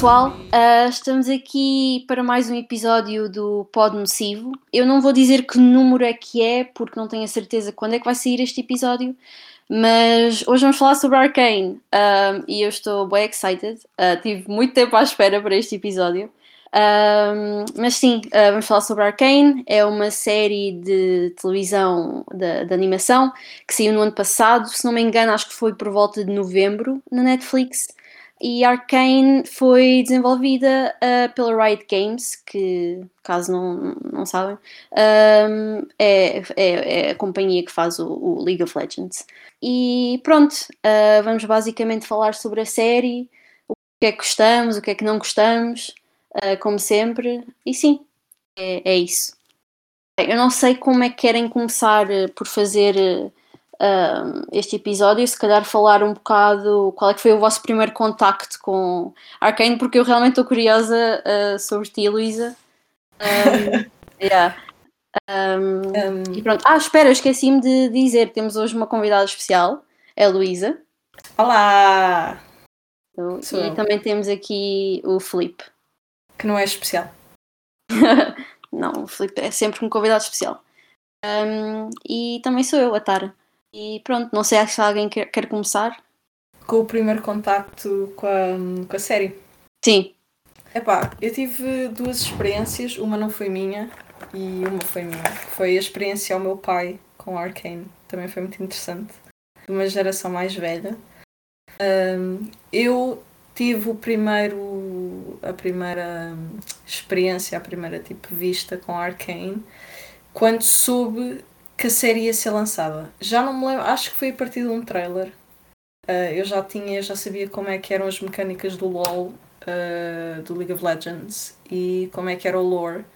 pessoal, uh, estamos aqui para mais um episódio do Pod Nocivo. Eu não vou dizer que número é que é, porque não tenho a certeza quando é que vai sair este episódio, mas hoje vamos falar sobre Arcane uh, e eu estou bem excited. tive muito tempo à espera para este episódio. mas sim, vamos falar sobre Arcane. É uma série de televisão de, de, animação que saiu no ano passado. Se não me engano, acho que foi por volta de novembro na Netflix. E Arcane foi desenvolvida uh, pela Riot Games, que, caso não, não sabem, um, é, é, é, a companhia que faz o, o League of Legends. E pronto, uh, vamos basicamente falar sobre a série, o que é que gostamos, o que é que não gostamos, uh, como sempre. E sim, é, é isso. Eu não sei como é que querem começar por fazer este episódio, se calhar falar um bocado qual é que foi o vosso primeiro contacto com Arkane, porque eu realmente estou curiosa uh, sobre ti, Luísa. Um, yeah. Um... E pronto. Ah, espera, esqueci-me de dizer, temos hoje uma convidada especial, é a Luísa. Olá! Então, e eu. também temos aqui o Felipe. Que não é especial. não, o Felipe é sempre um convidado especial. Um, e também sou eu, a Tara. E pronto, não sei se alguém quer, quer começar. Com o primeiro contacto com a, com a série? Sim. Epá, eu tive duas experiências, uma não foi minha e uma foi minha. Foi a experiência ao meu pai com Arcane, também foi muito interessante. De uma geração mais velha. Um, eu tive o primeiro, a primeira experiência, a primeira tipo vista com Arcane quando soube que a série ia ser lançada. Já não me lembro, acho que foi a partir de um trailer. Uh, eu já tinha, já sabia como é que eram as mecânicas do LoL, uh, do League of Legends e como é que era o lore.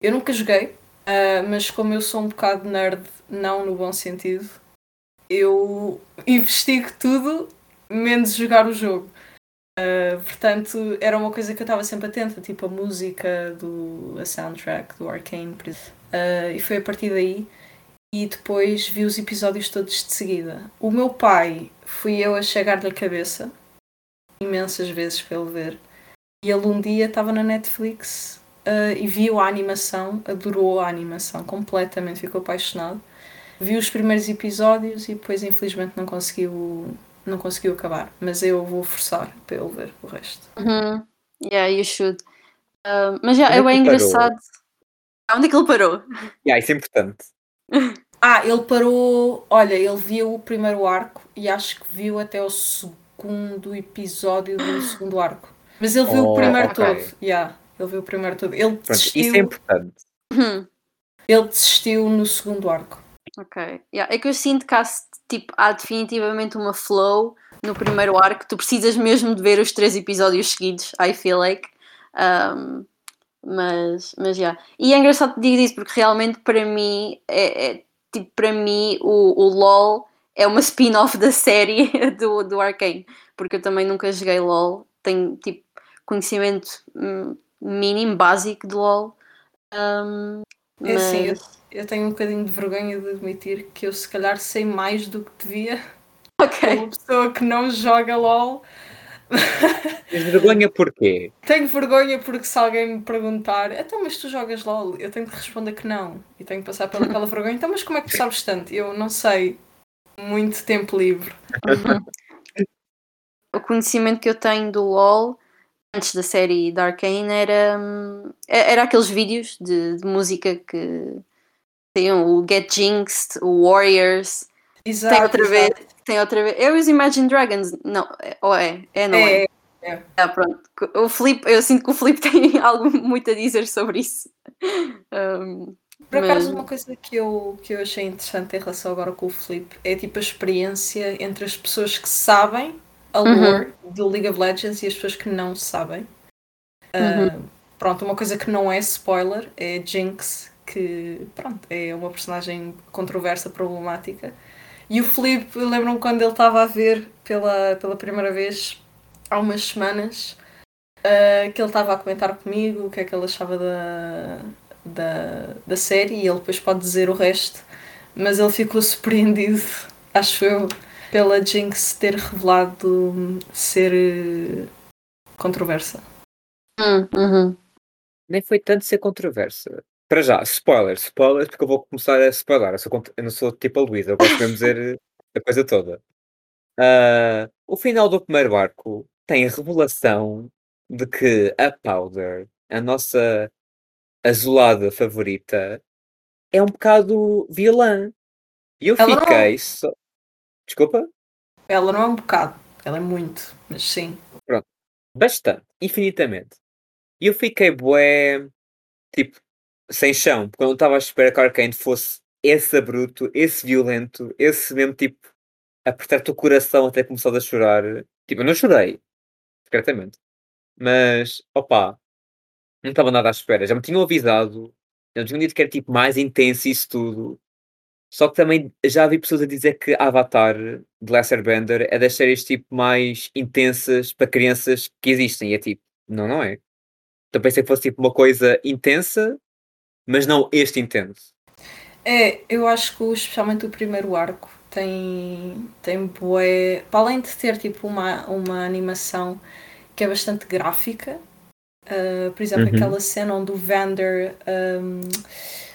Eu nunca joguei, uh, mas como eu sou um bocado nerd, não no bom sentido, eu investigo tudo menos jogar o jogo. Uh, portanto, era uma coisa que eu estava sempre atenta, tipo a música, do, a soundtrack do Arcane. Uh, e foi a partir daí e depois vi os episódios todos de seguida. O meu pai fui eu a chegar-lhe a cabeça imensas vezes para ele ver. E ele um dia estava na Netflix uh, e viu a animação, adorou a animação completamente, ficou apaixonado. Viu os primeiros episódios e depois infelizmente não conseguiu não conseguiu acabar, mas eu vou forçar para ele ver o resto. Uhum. Yeah, you should. Uh, mas já, yeah, é bem engraçado. Onde é que ele parou? Yeah, isso é importante. Ah, ele parou. Olha, ele viu o primeiro arco e acho que viu até o segundo episódio do segundo arco. Mas ele viu oh, o primeiro okay. todo. Yeah, ele viu o primeiro todo. Ele Pronto, desistiu... Isso é importante. Ele desistiu no segundo arco. Ok. Yeah. É que eu sinto que há, tipo, há definitivamente uma flow no primeiro arco. Tu precisas mesmo de ver os três episódios seguidos, I feel like. Um, mas, mas já. Yeah. E é engraçado digas isso porque realmente para mim é, é tipo, para mim o, o LOL é uma spin-off da série do, do Arcane, porque eu também nunca joguei LOL, tenho tipo conhecimento hum, mínimo, básico de LOL. Um, é mas... assim, eu, eu, tenho um bocadinho de vergonha de admitir que eu se calhar sei mais do que devia. Ok. Uma pessoa que não joga LOL Tens vergonha porquê? Tenho vergonha porque se alguém me perguntar então, mas tu jogas LOL? Eu tenho que responder que não. E tenho que passar pelaquela vergonha. Então, mas como é que tu sabes tanto? Eu não sei. Muito tempo livre. o conhecimento que eu tenho do LOL antes da série da Arcane era, hum, era aqueles vídeos de, de música que tem o Get Jinxed, o Warriors. Exato, tem outra exato. vez tem outra vez. Eu e os Imagine Dragons. Não, ou é? É, não é? É. é. Ah, pronto. O Felipe, eu sinto que o Felipe tem algo muito a dizer sobre isso. Um, Por mas... acaso, uma coisa que eu, que eu achei interessante em relação agora com o Felipe é tipo a experiência entre as pessoas que sabem a lore uhum. do League of Legends e as pessoas que não sabem. Uh, uhum. Pronto, uma coisa que não é spoiler é Jinx, que pronto, é uma personagem controversa, problemática. E o Filipe, lembro-me quando ele estava a ver pela, pela primeira vez, há umas semanas, uh, que ele estava a comentar comigo o que é que ele achava da, da, da série e ele depois pode dizer o resto, mas ele ficou surpreendido, acho eu, pela Jinx ter revelado ser eh, controversa. Hum, uhum. Nem foi tanto ser controversa. Para já, spoiler, spoiler, porque eu vou começar a spoiler. Eu, sou, eu não sou tipo a Luísa, eu gosto mesmo dizer a coisa toda. Ah, o final do primeiro arco tem a revelação de que a Powder, a nossa azulada favorita, é um bocado vilã. E eu Ela não- fiquei só. Desculpa? Ela não é um bocado, ela é muito, mas sim. Bastante, infinitamente. E eu fiquei bué, tipo, sem chão, porque eu não estava à espera que a Arcane fosse esse bruto, esse violento, esse mesmo tipo, apertar-te o coração até começar a chorar. Tipo, eu não chorei, secretamente. Mas, opá, não estava nada à espera. Já me tinham avisado, já me tinham dito que era tipo mais intenso isso tudo. Só que também já vi pessoas a dizer que Avatar de Last Airbender é das séries tipo mais intensas para crianças que existem. E é tipo, não, não é. Então pensei que fosse tipo uma coisa intensa, mas não este intenso. É, eu acho que o- especialmente o primeiro arco tem, tem bué. Para além de ter tipo uma, uma animação que é bastante gráfica, ah, por exemplo, Uhum. aquela cena onde o Vander ahm,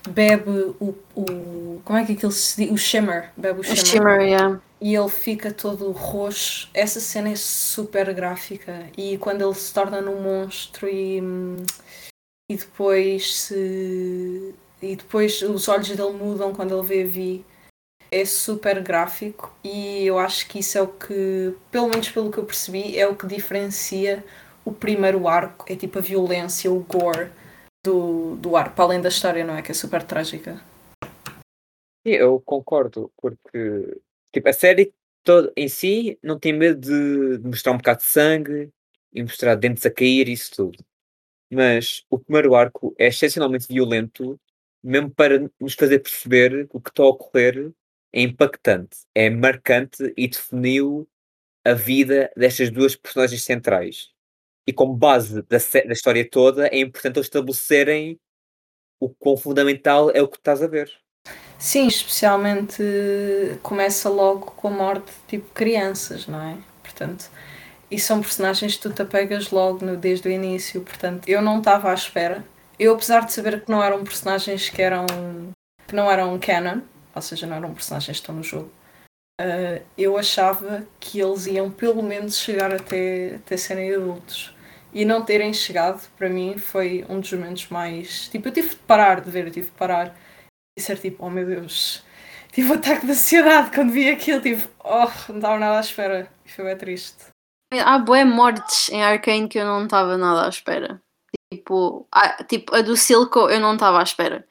bebe o, o. Como é que aquilo se diz? O Shimmer. Bebe o O Shimmer. Shimmer, yeah. E ele fica todo roxo. Essa cena é super gráfica. E quando ele se torna num monstro e, hum, e depois se. E depois os olhos dele mudam quando ele vê a Vi. É super gráfico e eu acho que isso é o que, pelo menos pelo que eu percebi, é o que diferencia o primeiro arco. É tipo a violência, o gore do, do arco, para além da história, não é? Que é super trágica. Eu concordo, porque tipo, a série toda em si não tem medo de, mostrar um bocado de sangue e mostrar dentes a cair isso tudo. Mas o primeiro arco é excepcionalmente violento, mesmo para nos fazer perceber que o que está a ocorrer é impactante, é marcante e definiu a vida destas duas personagens centrais. E como base da, da história toda, é importante eles estabelecerem o quão fundamental é o que estás a ver. Sim, especialmente começa logo com a morte de tipo crianças, não é? Portanto, e são personagens que tu te apegas logo no- desde o início, portanto, eu não estava à espera. Eu, apesar de saber que não eram personagens que eram que não eram canon, ou seja, não eram personagens que estão no jogo, ah, eu achava que eles iam pelo menos chegar até, até serem adultos. E não terem chegado, para mim, foi um dos momentos mais. Tipo, eu tive de parar de ver, eu tive de parar e ser tipo, oh meu Deus, tive um ataque de ansiedade quando vi aquilo, tipo, oh, não estava nada à espera. E foi bem triste. Há bué mortes em Arcane que eu não estava nada à espera. Tipo, a, tipo, a do Silco eu não estava à espera.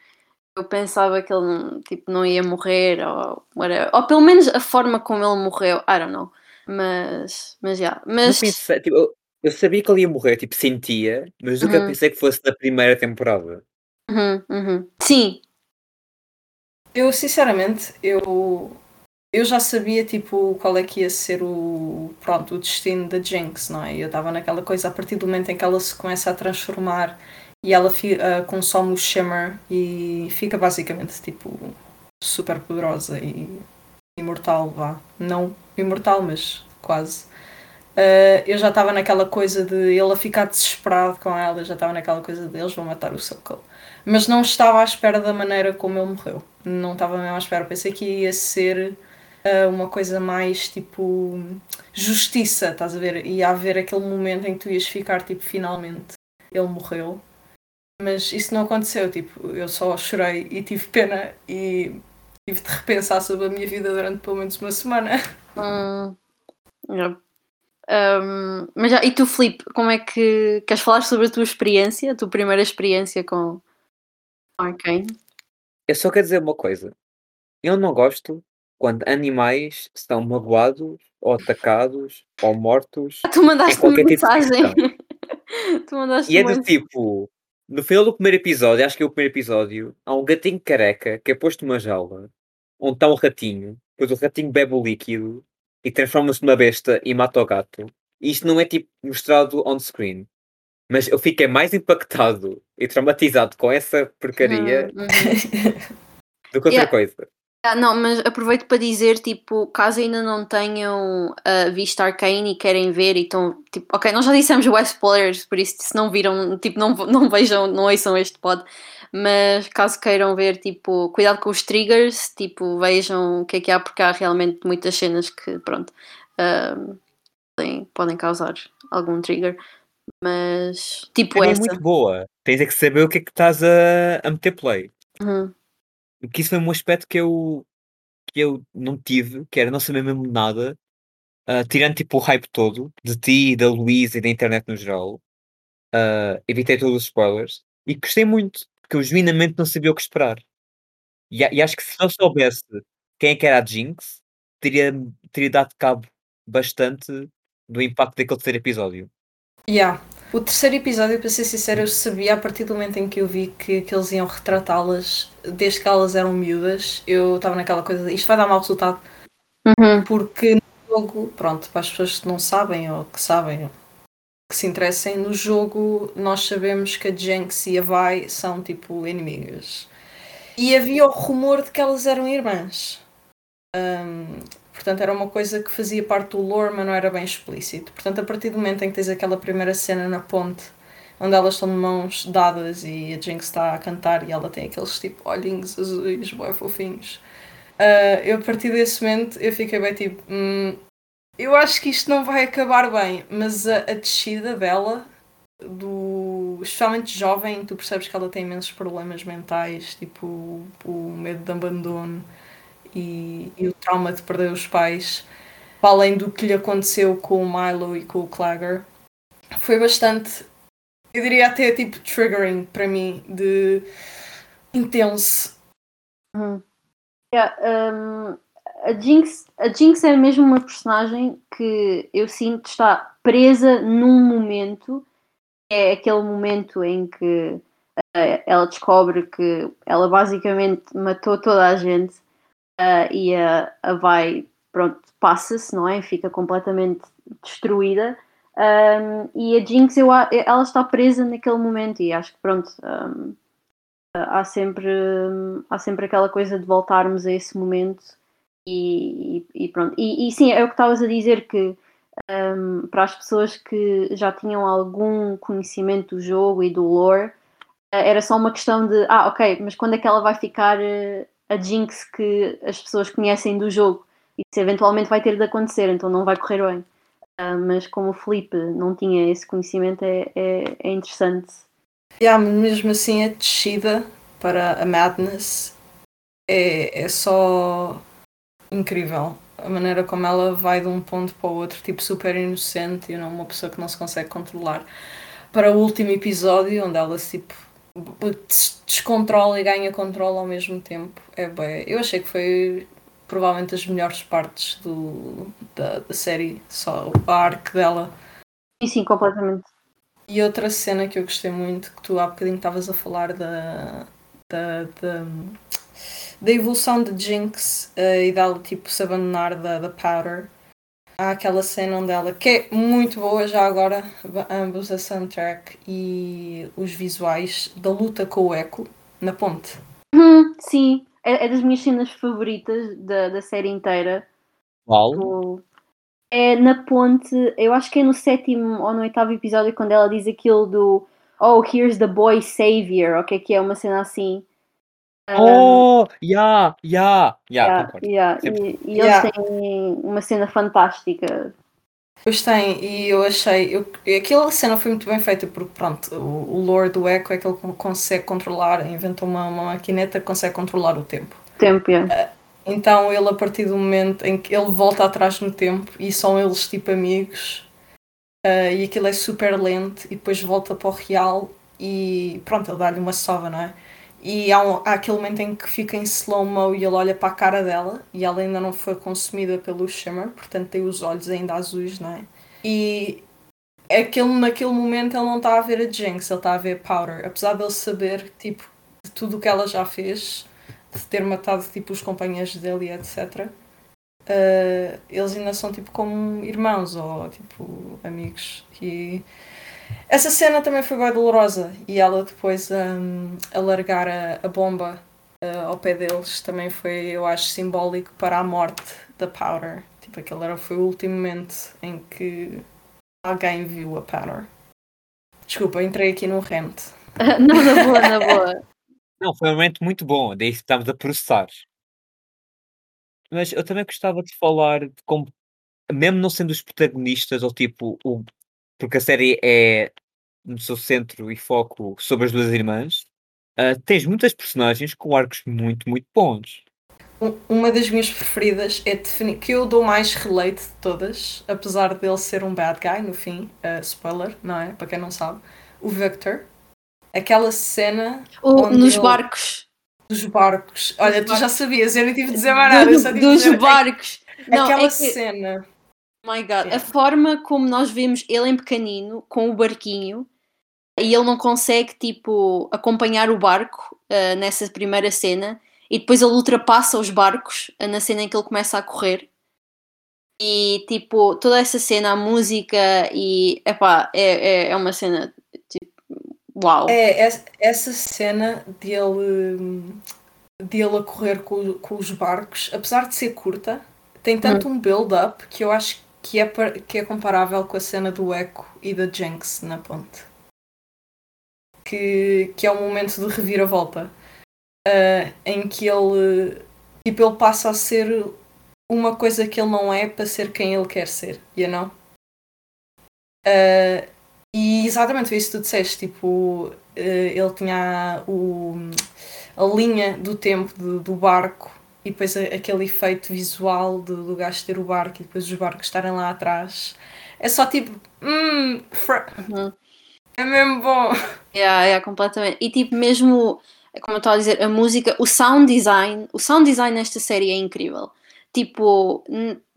Eu pensava que ele não, tipo, não ia morrer, ou, whatever. ou pelo menos a forma como ele morreu, I don't know. Mas, mas já. Não Mas, pensei, tipo, eu, eu sabia que ele ia morrer, tipo, sentia, mas nunca Uhum. pensei que fosse na primeira temporada. Uhum, uhum. sim, Eu, sinceramente, eu, eu já sabia, tipo, qual é que ia ser o, pronto, o destino da Jinx, não é? Eu estava naquela coisa, a partir do momento em que ela se começa a transformar e ela fi- ah, consome o Shimmer e fica basicamente, tipo, super poderosa e imortal, vá. Não imortal, mas quase. Ah, eu já estava naquela coisa de ele a ficar desesperado com ela, já estava naquela coisa de eles vão matar o Soul Mas não estava à espera da maneira como ele morreu. Não estava mesmo à espera. Pensei que ia ser ah, uma coisa mais tipo justiça, estás a ver? Ia haver aquele momento em que tu ias ficar tipo, finalmente ele morreu. Mas isso não aconteceu, tipo, eu só chorei e tive pena e tive de repensar sobre a minha vida durante pelo menos uma semana. Hum, yeah. Hum, mas já, e tu, Filipe, como é que queres falar sobre a tua experiência, a tua primeira experiência com Arcane? Eu só quero dizer uma coisa. Eu não gosto quando animais são magoados, ou atacados, ou mortos. Tu mandaste uma tipo mensagem. tu mandaste E é do tipo, no final do primeiro episódio, acho que é o primeiro episódio, há um gatinho careca que é posto numa jaula, onde está um ratinho, depois o ratinho bebe o líquido e transforma-se numa besta e mata o gato. E isto não é tipo mostrado on screen. Mas eu fiquei mais impactado e traumatizado com essa porcaria Uhum, uhum. do que outra Yeah. coisa. Ah, não, mas aproveito para dizer, tipo, caso ainda não tenham uh, visto Arcane e querem ver e estão, tipo, ok, nós já dissemos o spoilers, por isso se não viram, tipo, não, não vejam, não ouçam este pod, mas caso queiram ver, tipo, cuidado com os triggers, tipo, vejam o que é que há, porque há realmente muitas cenas que, pronto, uh, podem, podem causar algum trigger, mas, tipo, É essa. muito boa. Tens é que saber o que é que estás a, a meter play. Uhum. Que isso foi um aspecto que eu, que eu não tive, que era não saber mesmo nada, ah, tirando tipo o hype todo de ti, da Luísa e da internet no geral. ah, evitei todos os spoilers e gostei muito, porque eu genuinamente não sabia o que esperar. E, e acho que se eu soubesse quem é que era a Jinx, teria, teria dado cabo bastante do impacto daquele terceiro episódio. Yeah. O terceiro episódio, para ser sincero, eu sabia a partir do momento em que eu vi que, que eles iam retratá-las, desde que elas eram miúdas, eu estava naquela coisa de isto vai dar mau resultado, Uhum. porque no jogo, pronto, para as pessoas que não sabem ou que sabem, que se interessem, no jogo nós sabemos que a Jinx e a Vi são tipo inimigas. E havia o rumor de que elas eram irmãs. Um, portanto, era uma coisa que fazia parte do lore, mas não era bem explícito. Portanto, a partir do momento em que tens aquela primeira cena na ponte, onde elas estão de mãos dadas e a Jinx está a cantar e ela tem aqueles tipo olhinhos azuis, bem fofinhos. Uh, eu, a partir desse momento, eu fiquei bem tipo. "Hum, eu acho que isto não vai acabar bem, mas a, a descida dela, do, especialmente jovem, tu percebes que ela tem imensos problemas mentais, tipo o medo de abandono e, e o trauma de perder os pais, além do que lhe aconteceu com o Milo e com o Clagger, foi bastante, eu diria até tipo triggering para mim, de intenso. Uhum. Yeah, um, a, Jinx, a Jinx é mesmo uma personagem que eu sinto está presa num momento, é aquele momento em que uh, ela descobre que ela basicamente matou toda a gente uh, e a, a vai, pronto, passa-se, não é? Fica completamente destruída. Um, e a Jinx, eu, ela está presa naquele momento e acho que pronto, um, há sempre, há sempre aquela coisa de voltarmos a esse momento e, e- e pronto. E, e sim, é o que estavas a dizer que um, para as pessoas que já tinham algum conhecimento do jogo e do lore, eh, era só uma questão de ah, ok, mas quando é que ela vai ficar eh, a Jinx que as pessoas conhecem do jogo? Isso eventualmente vai ter de acontecer, então não vai correr bem. Ah, mas como o Felipe não tinha esse conhecimento, é, é, é interessante. Yeah, mesmo assim, a descida para a Madness é, é só incrível. A maneira como ela vai de um ponto para o outro, tipo super inocente e não uma pessoa que não se consegue controlar. Para o último episódio, onde ela tipo, descontrola e ganha controle ao mesmo tempo. É bem. Eu achei que foi provavelmente as melhores partes do, da, da série, só o arco dela. E sim, completamente. E outra cena que eu gostei muito, que tu há bocadinho estavas a falar da, da, da, da evolução de Jinx eh, e dela tipo se abandonar da, da Powder. Há aquela cena onde ela, que é muito boa já agora, ambos a soundtrack e os visuais da luta com o Echo na ponte. Hum, sim, é, é das minhas cenas favoritas da, da série inteira. Qual? O- É na ponte, eu acho que é no sétimo ou no oitavo episódio, quando ela diz aquilo do Oh, here's the boy savior, ou o que é que é, uma cena assim. Ah, Oh, yeah, yeah, yeah, yeah, yeah. E, e eles Yeah. têm uma cena fantástica. Pois tem, e eu achei. Eu, aquela cena foi muito bem feita porque, pronto, o, o lore do Echo é que ele consegue controlar, inventou uma, uma maquineta que consegue controlar o tempo. Tempo, yeah. Então ele, a partir do momento em que ele volta atrás no tempo e são eles tipo amigos, ah, e aquilo é super lento, e depois volta para o real e pronto, ele dá-lhe uma sova, não é? E há, um- há aquele momento em que fica em slow-mo e ele olha para a cara dela e ela ainda não foi consumida pelo Shimmer, portanto tem os olhos ainda azuis, não é? E aquele, naquele momento ele não está a ver a Jinx, ele está a ver a Powder, apesar de ele saber tipo, de tudo o que ela já fez, de ter matado tipo, os companheiros dele e etc. eh, eles ainda são tipo como irmãos ou tipo amigos. E essa cena também foi bem dolorosa. E ela depois hum, a largar a, a bomba uh, ao pé deles também foi, eu acho, simbólico para a morte da Powder. Tipo, aquele era, foi o último momento em que alguém viu a Powder. Desculpa, entrei aqui num rant. não, na boa, na boa. Não, foi um momento muito bom, daí estamos a processar. Mas eu também gostava de falar de como, mesmo não sendo os protagonistas, ou tipo, o, porque a série é no seu centro e foco sobre as duas irmãs, uh, tens muitas personagens com arcos muito, muito bons. Uma das minhas preferidas é definir que eu dou mais relate de todas, apesar dele ser um bad guy no fim, uh, spoiler, não é? Para quem não sabe, o Victor. Aquela cena. O, nos ele... barcos. Dos barcos. Olha, dos tu já sabias, eu não tive de dizer mais nada. Do, dos dizer... barcos. Não, Aquela é que... cena. My God, a forma como nós vemos ele em pequenino, com o barquinho, e ele não consegue, tipo, acompanhar o barco uh, nessa primeira cena, e depois ele ultrapassa os barcos uh, na cena em que ele começa a correr. E, tipo, toda essa cena, a música, e, epá, é, é, é uma cena, tipo, uau. É, essa cena dele, dele a correr com, com os barcos, apesar de ser curta, tem tanto hum. um build-up que eu acho que é, que é comparável com a cena do Echo e da Jenks na ponte. Que, que é um momento de reviravolta uh, em que ele, tipo, ele passa a ser uma coisa que ele não é para ser quem ele quer ser, you know? Uh, e exatamente isso que tu disseste, tipo, uh, ele tinha o, a linha do tempo de, do barco e depois aquele efeito visual do, do gajo ter o barco e depois os barcos estarem lá atrás. É só tipo, hum, uhum. é mesmo bom. Yeah, yeah, completamente. E tipo, mesmo, como eu estava a dizer, a música, o sound design, o sound design nesta série é incrível. Tipo,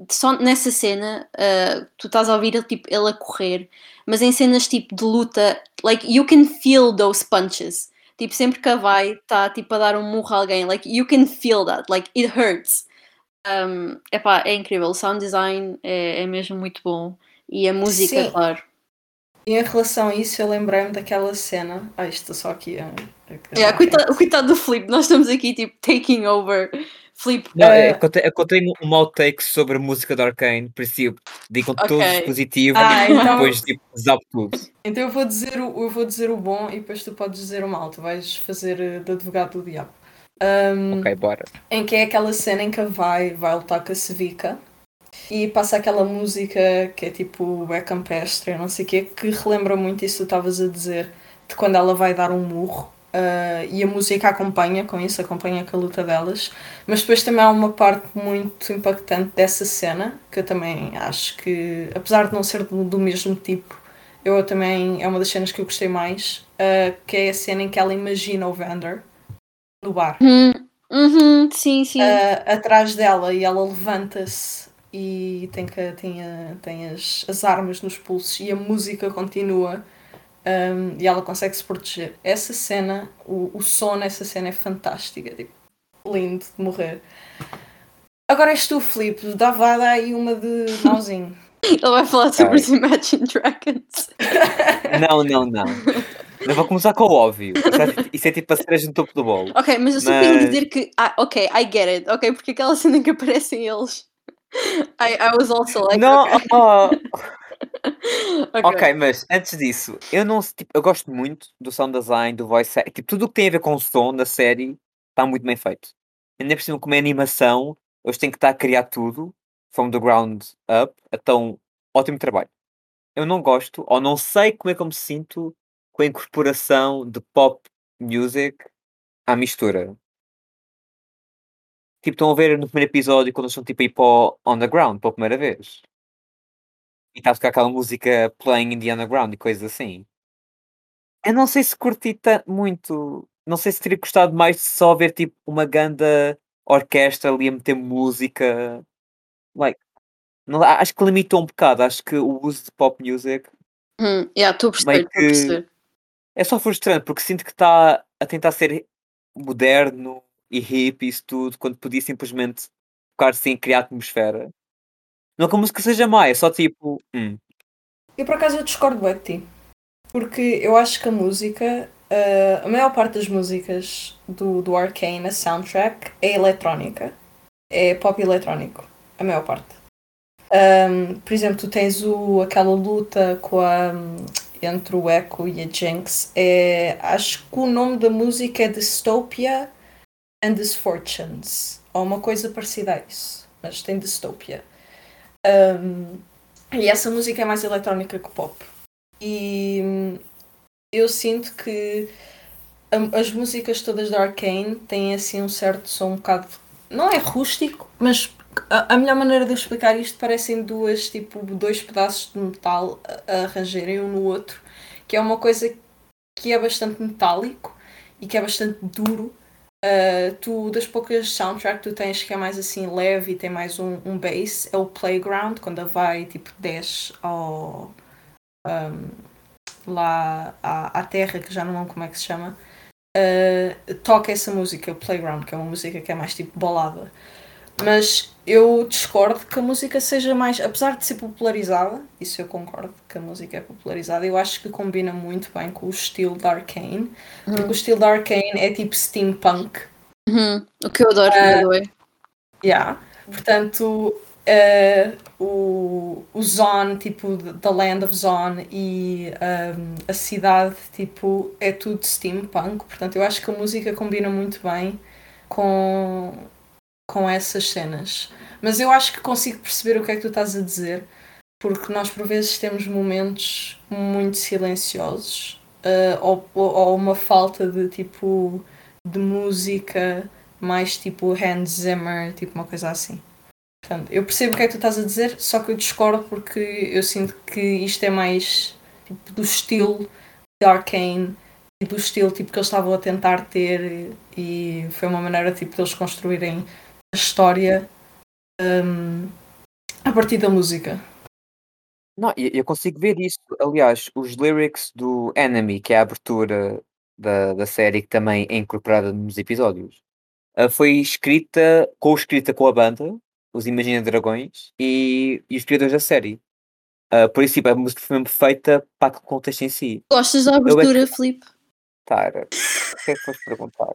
só nessa cena, uh, tu estás a ouvir ele, tipo, ele a correr, mas em cenas tipo de luta, like, you can feel those punches. Tipo, sempre que a vai, está tipo a dar um murro a alguém. Like, you can feel that. Like, it hurts. Um, epá, é incrível. O sound design é, é mesmo muito bom. E a música, Sim. claro. E em relação a isso, eu lembrei-me daquela cena. Ah, isto só aqui. A. Yeah, coitado, coitado do Flip, nós estamos aqui tipo taking over Flip. Não, é, eu, contei, um outtake sobre a música de Arkane, por isso digam okay. todos os positivos ah, então... depois tipo, zap tudo. Então eu vou, dizer o, eu vou dizer o bom e depois tu podes dizer o mal, tu vais fazer uh, de advogado do diabo. Um, ok, bora. Em que é aquela cena em que vai, vai lutar com a Sevica e passa aquela música que é tipo é campestre, não sei o quê, que relembra muito isso que tu estavas a dizer, de quando ela vai dar um murro Uh, e a música acompanha com isso, acompanha com a luta delas. Mas depois também há uma parte muito impactante dessa cena, que eu também acho que, apesar de não ser do, do mesmo tipo, eu também é uma das cenas que eu gostei mais, uh, que é a cena em que ela imagina o Vander no bar. Uhum, uhum sim, sim. Uh, atrás dela e ela levanta-se e tem, que, tem, tem as, as armas nos pulsos e a música continua um, e ela consegue se proteger. Essa cena, o, o som nessa cena é fantástica, tipo, lindo de morrer. Agora és tu, Filipe, dá aí uma de mauzinho. Ele vai falar sobre os Imagine Dragons. Não, não, não. Eu vou começar com o óbvio. Isso é, é tipo a cereja no topo do bolo. Ok, mas eu só mas... queria dizer que. Ah, ok, I get it. Ok, porque aquela cena em que aparecem eles. I, I was also like. Não, okay. oh, okay. ok, mas antes disso, eu não tipo, eu gosto muito do sound design, do voice tipo, tudo o que tem a ver com o som da série está muito bem feito. Ainda por cima, como é animação, eles têm que estar a criar tudo from the ground up, então ótimo trabalho. Eu não gosto, ou não sei como é que eu me sinto com a incorporação de pop music à mistura. Tipo, estão a ver no primeiro episódio quando eles estão tipo aí para o underground pela primeira vez. E está a tocar aquela música Playing in the Underground e coisas assim. Eu não sei se curti muito. Não sei se teria gostado mais de só ver tipo uma ganda orquestra ali a meter música. Like, não, acho que limitou um bocado. Acho que o uso de pop music. Hum, yeah, estou a perceber. É só frustrante porque sinto que está a tentar ser moderno e hip e isso tudo, quando podia simplesmente focar sem criar atmosfera. Não que a música seja má, é só tipo. Hum. Eu por acaso eu discordo bem de ti. Porque eu acho que a música uh, a maior parte das músicas do, do Arcane, a soundtrack, é eletrónica. É pop eletrónico. A maior parte. Um, por exemplo, tu tens o, aquela luta com a, entre o Echo e a Jinx. É, acho que o nome da música é Dystopia and Disfortunes. Ou uma coisa parecida a isso. Mas tem Dystopia. Um, e essa música é mais eletrónica que pop. E hum, eu sinto que as músicas todas da Arcane têm assim um certo som um bocado. Não é rústico, mas a, a melhor maneira de explicar isto parecem duas, tipo, dois pedaços de metal a, a arranjarem um no outro, que é uma coisa que é bastante metálico e que é bastante duro. Uh, tu, das poucas soundtrack que tu tens que é mais assim leve e tem mais um, um bass, é o Playground, quando vai tipo desce ao. Um, lá à, à terra, que já não lembro como é que se chama, uh, toca essa música, Playground, que é uma música que é mais tipo balada. Mas eu discordo que a música seja mais, apesar de ser popularizada, isso eu concordo que a música é popularizada, eu acho que combina muito bem com o estilo da Arcane, uhum. porque o estilo da Arcane é tipo steampunk. Uhum. O que eu adoro, uh, by Yeah. Portanto, uh, o, o Zone, tipo, The Land of Zone e um, a cidade, tipo, é tudo steampunk. Portanto, eu acho que a música combina muito bem com com essas cenas. Mas eu acho que consigo perceber o que é que tu estás a dizer, porque nós por vezes temos momentos muito silenciosos uh, ou, ou uma falta de tipo de música mais tipo Hans Zimmer, tipo uma coisa assim. Portanto, eu percebo o que é que tu estás a dizer, só que eu discordo porque eu sinto que isto é mais tipo, do estilo de Arcane e do estilo tipo, que eles estavam a tentar ter e foi uma maneira tipo, de eles construírem a história um, a partir da música. Não, eu consigo ver isso. Aliás, os lyrics do Enemy, que é a abertura da, da série, que também é incorporada nos episódios, uh, foi escrita, co-escrita com a banda, os Imagina Dragões, e, e os criadores da série. Uh, por isso, tipo, a música foi mesmo feita para o contexto em si. Gostas da abertura, que... Filipe? Tara, o que é que foste perguntar?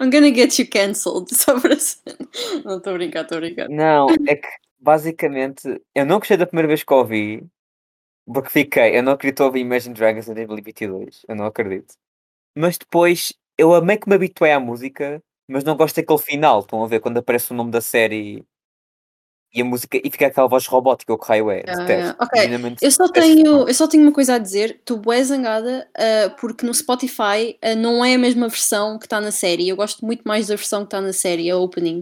I'm gonna get you cancelled. Só para Não estou a brincar, estou a brincar. Não, é que basicamente eu não gostei da primeira vez que ouvi, porque fiquei, eu não acredito ouvir Imagine Dragons em 2022, eu não acredito. Mas depois eu amei que me habituei à música, mas não gosto daquele final. Estão a ver quando aparece o nome da série e a música e fica aquela voz robótica, o que raio é. Uh, ok, eu só, tenho, eu só tenho uma coisa a dizer. Estou bué zangada uh, porque no Spotify uh, não é a mesma versão que está na série. Eu gosto muito mais da versão que está na série, a opening.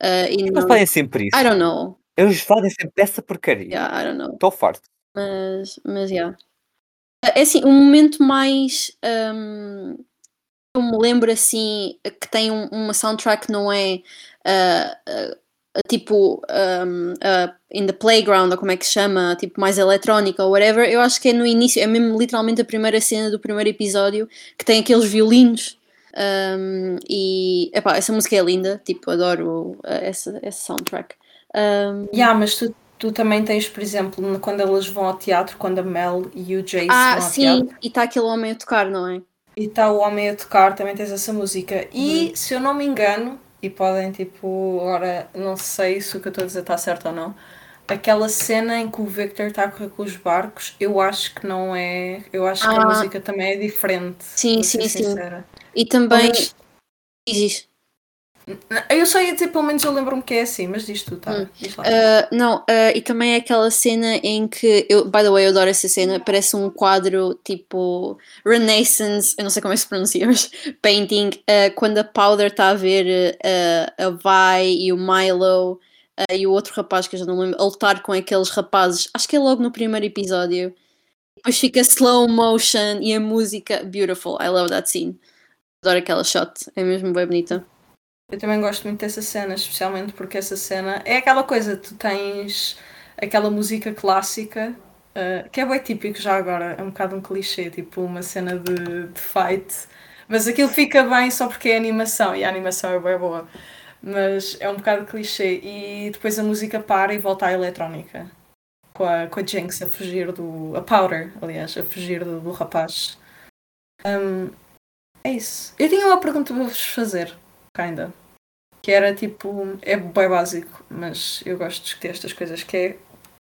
Uh, e Eles fazem sempre isso. I don't know. Eles fazem sempre essa porcaria. Yeah, I don't know. Estou farto. Mas, mas, yeah. É assim, um momento mais. Um, eu me lembro assim que tem um, uma soundtrack não é. Uh, tipo um, uh, in the playground ou como é que se chama, tipo mais eletrónica ou whatever, eu acho que é no início, é mesmo literalmente a primeira cena do primeiro episódio que tem aqueles violinos um, e epá, essa música é linda, tipo, adoro uh, essa, essa soundtrack. Um, yeah, mas tu, tu também tens, por exemplo, quando elas vão ao teatro, quando a Mel e o Jace ah, vão ao sim, teatro. e está aquele homem a tocar, não é? E está o homem a tocar, também tens essa música. E uhum. se eu não me engano, e podem, tipo, agora não sei se o que eu estou a dizer está certo ou não. Aquela cena em que o Victor está a correr com os barcos, eu acho que não é. Eu acho que a ah. música também é diferente. Sim, sim, sim. E também. Diz eu só ia dizer, pelo menos eu lembro-me que é assim, mas diz tu, tá? Hum. Diz uh, não, uh, e também é aquela cena em que, eu, by the way, eu adoro essa cena, parece um quadro tipo Renaissance, eu não sei como é que se pronuncia, mas painting, uh, quando a Powder está a ver a Vi e o Milo e o outro rapaz que eu já não lembro, a lutar com aqueles rapazes, acho que é logo no primeiro episódio. Depois fica slow motion e a música, beautiful, I love that scene. Adoro aquela shot, é mesmo bem bonita. Eu também gosto muito dessa cena, especialmente porque essa cena é aquela coisa, tu tens aquela música clássica, uh, que é bem típico já agora, é um bocado um clichê, tipo uma cena de, de fight, mas aquilo fica bem só porque é animação, e a animação é bem boa. Mas é um bocado clichê, e depois a música para e volta à eletrónica. Com a, com a Jinx a fugir do. a Powder, aliás, a fugir do, do rapaz. Um, é isso. Eu tinha uma pergunta para vos fazer, kinda. Que era tipo, é bem básico, mas eu gosto de discutir estas coisas, que é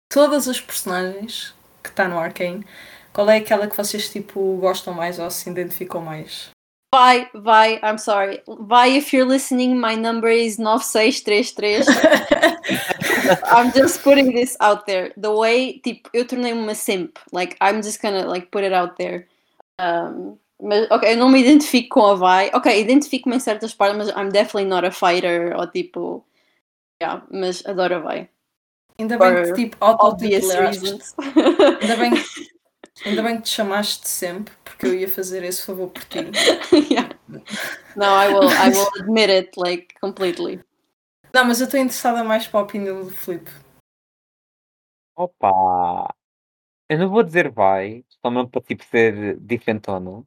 todas as personagens que está no Arcane, qual é aquela que vocês tipo gostam mais ou se identificam mais? Vai, vai, I'm sorry. Vai, if you're listening, my number is 9633. I'm just putting this out there. The way, tipo, eu tornei-me uma simp. Like, I'm just gonna, like, put it out there. Um, mas, ok, eu não me identifico com a Vai. Ok, identifico-me em certas partes, mas I'm definitely not a fighter. Ou tipo, yeah, mas adoro a Vai. Ainda bem que, tipo, autotitulaste. reasons. Ainda bem, ainda bem que te chamaste sempre, porque eu ia fazer esse favor por ti. yeah. No, I will, I will admit it, like, completely. Não, mas eu estou interessada mais para a opinião do Filipe. Opa! Eu não vou dizer vai, só mesmo para tipo ser diferentona,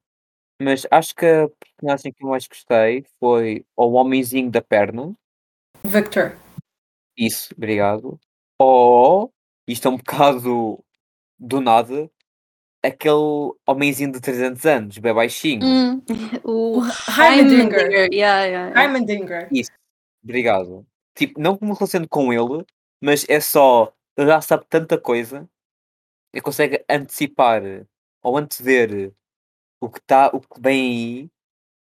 mas acho que a personagem que eu mais gostei foi o homenzinho da perna. Victor. Isso, obrigado. Ou, isto é um bocado do nada, aquele homenzinho de 300 anos, bem baixinho. Hum, o. Heimerdinger, yeah, yeah, yeah. Isso, obrigado. Tipo, não me relaciono com ele, mas é só, ele já sabe tanta coisa, ele consegue antecipar ou antever o que está, o que vem aí,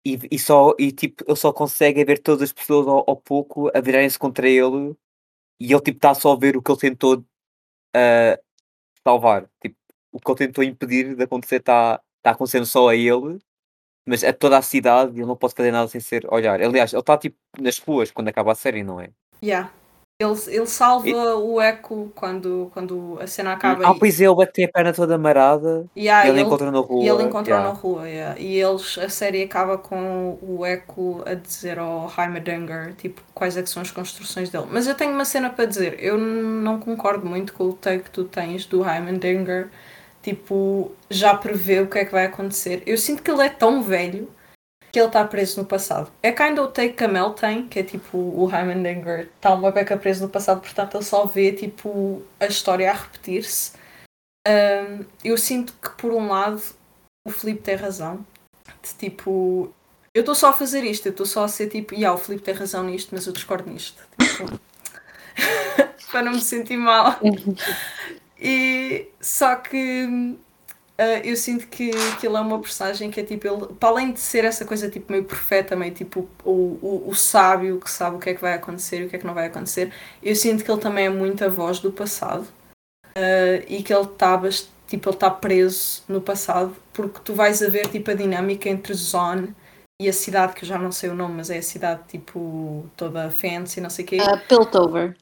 e, e só, e tipo, ele só consegue ver todas as pessoas ao, ao pouco a virarem-se contra ele, e ele tipo está só a ver o que ele tentou ah, salvar. Tipo, o que ele tentou impedir de acontecer está tá acontecendo só a ele, mas a toda a cidade e ele não pode fazer nada sem ser olhar. Aliás, ele está tipo nas ruas quando acaba a série, não é? Yeah. Ele, ele salva o Echo quando, quando a cena acaba. Ah, e- pois ele é tem a perna toda amarada Yeah, e ele ele- encontra na rua. E ele encontrou yeah. na rua, yeah. e eles, a série acaba com o Echo a dizer ao Heimerdinger, tipo, quais é são as construções dele. Mas eu tenho uma cena para dizer, eu não concordo muito com o take que tu tens do Heimerdinger, tipo, já prevê o que é que vai acontecer. Eu sinto que ele é tão velho que ele está preso no passado. É kinda o take que a Mel tem, que é tipo, o Heimerdinger está uma beca preso no passado, portanto ele só vê, tipo, a história a repetir-se. Um, eu sinto que por um lado o Filipe tem razão. De, tipo, eu estou só a fazer isto, eu estou só a ser tipo, yeah, o Filipe tem razão nisto, mas eu discordo nisto. Tipo, para não me sentir mal. E só que ah, eu sinto que, que ele é uma personagem que é tipo, ele, para além de ser essa coisa tipo meio perfeita, meio tipo o, o, o sábio que sabe o que é que vai acontecer e o que é que não vai acontecer, eu sinto que ele também é muito a voz do passado. Uh, e que ele está tipo, ele tá preso no passado porque tu vais a ver tipo, a dinâmica entre Zon e a cidade, que eu já não sei o nome, mas é a cidade tipo toda fancy, não sei o quê. Uh, Piltover.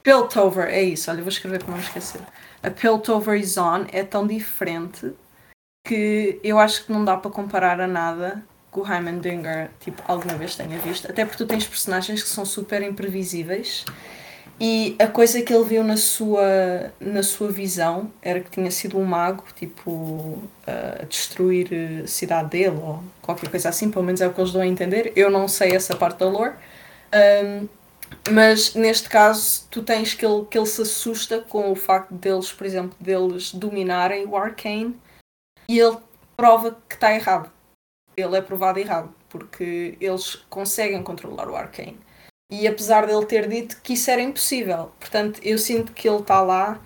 Piltover, é isso, olha, vou escrever para não esquecer. A Piltover e Zon é tão diferente que eu acho que não dá para comparar a nada que o Heimerdinger tipo, alguma vez tenha visto. Até porque tu tens personagens que são super imprevisíveis e a coisa que ele viu na sua, na sua visão era que tinha sido um mago, tipo, a destruir a cidade dele ou qualquer coisa assim, pelo menos é o que eles dão a entender. Eu não sei essa parte da lore. Um, mas neste caso, tu tens que ele, que ele se assusta com o facto deles, por exemplo, deles dominarem o Arcane e ele prova que está errado. Ele é provado errado, porque eles conseguem controlar o Arcane. E apesar dele ter dito que isso era impossível, portanto, eu sinto que ele está lá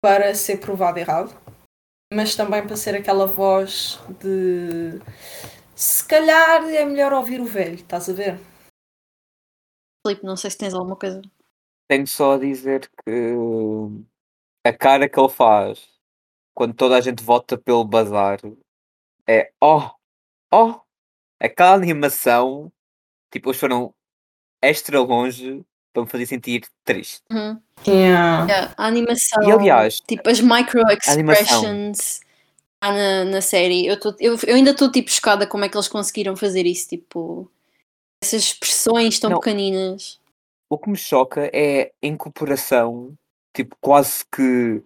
para ser provado errado, mas também para ser aquela voz de se calhar é melhor ouvir o velho, estás a ver? Filipe, não sei se tens alguma coisa. Tenho só a dizer que a cara que ele faz quando toda a gente vota pelo bazar é oh, oh, aquela animação, tipo, eles foram extra longe para me fazer sentir triste. Uhum. Yeah. Yeah, a animação, E aliás, tipo as micro-expressions na, na série. Eu, tô, eu, eu ainda estou tipo chocada como é que eles conseguiram fazer isso. Tipo, essas expressões tão Não. pequeninas. o que me choca é a incorporação, tipo, quase que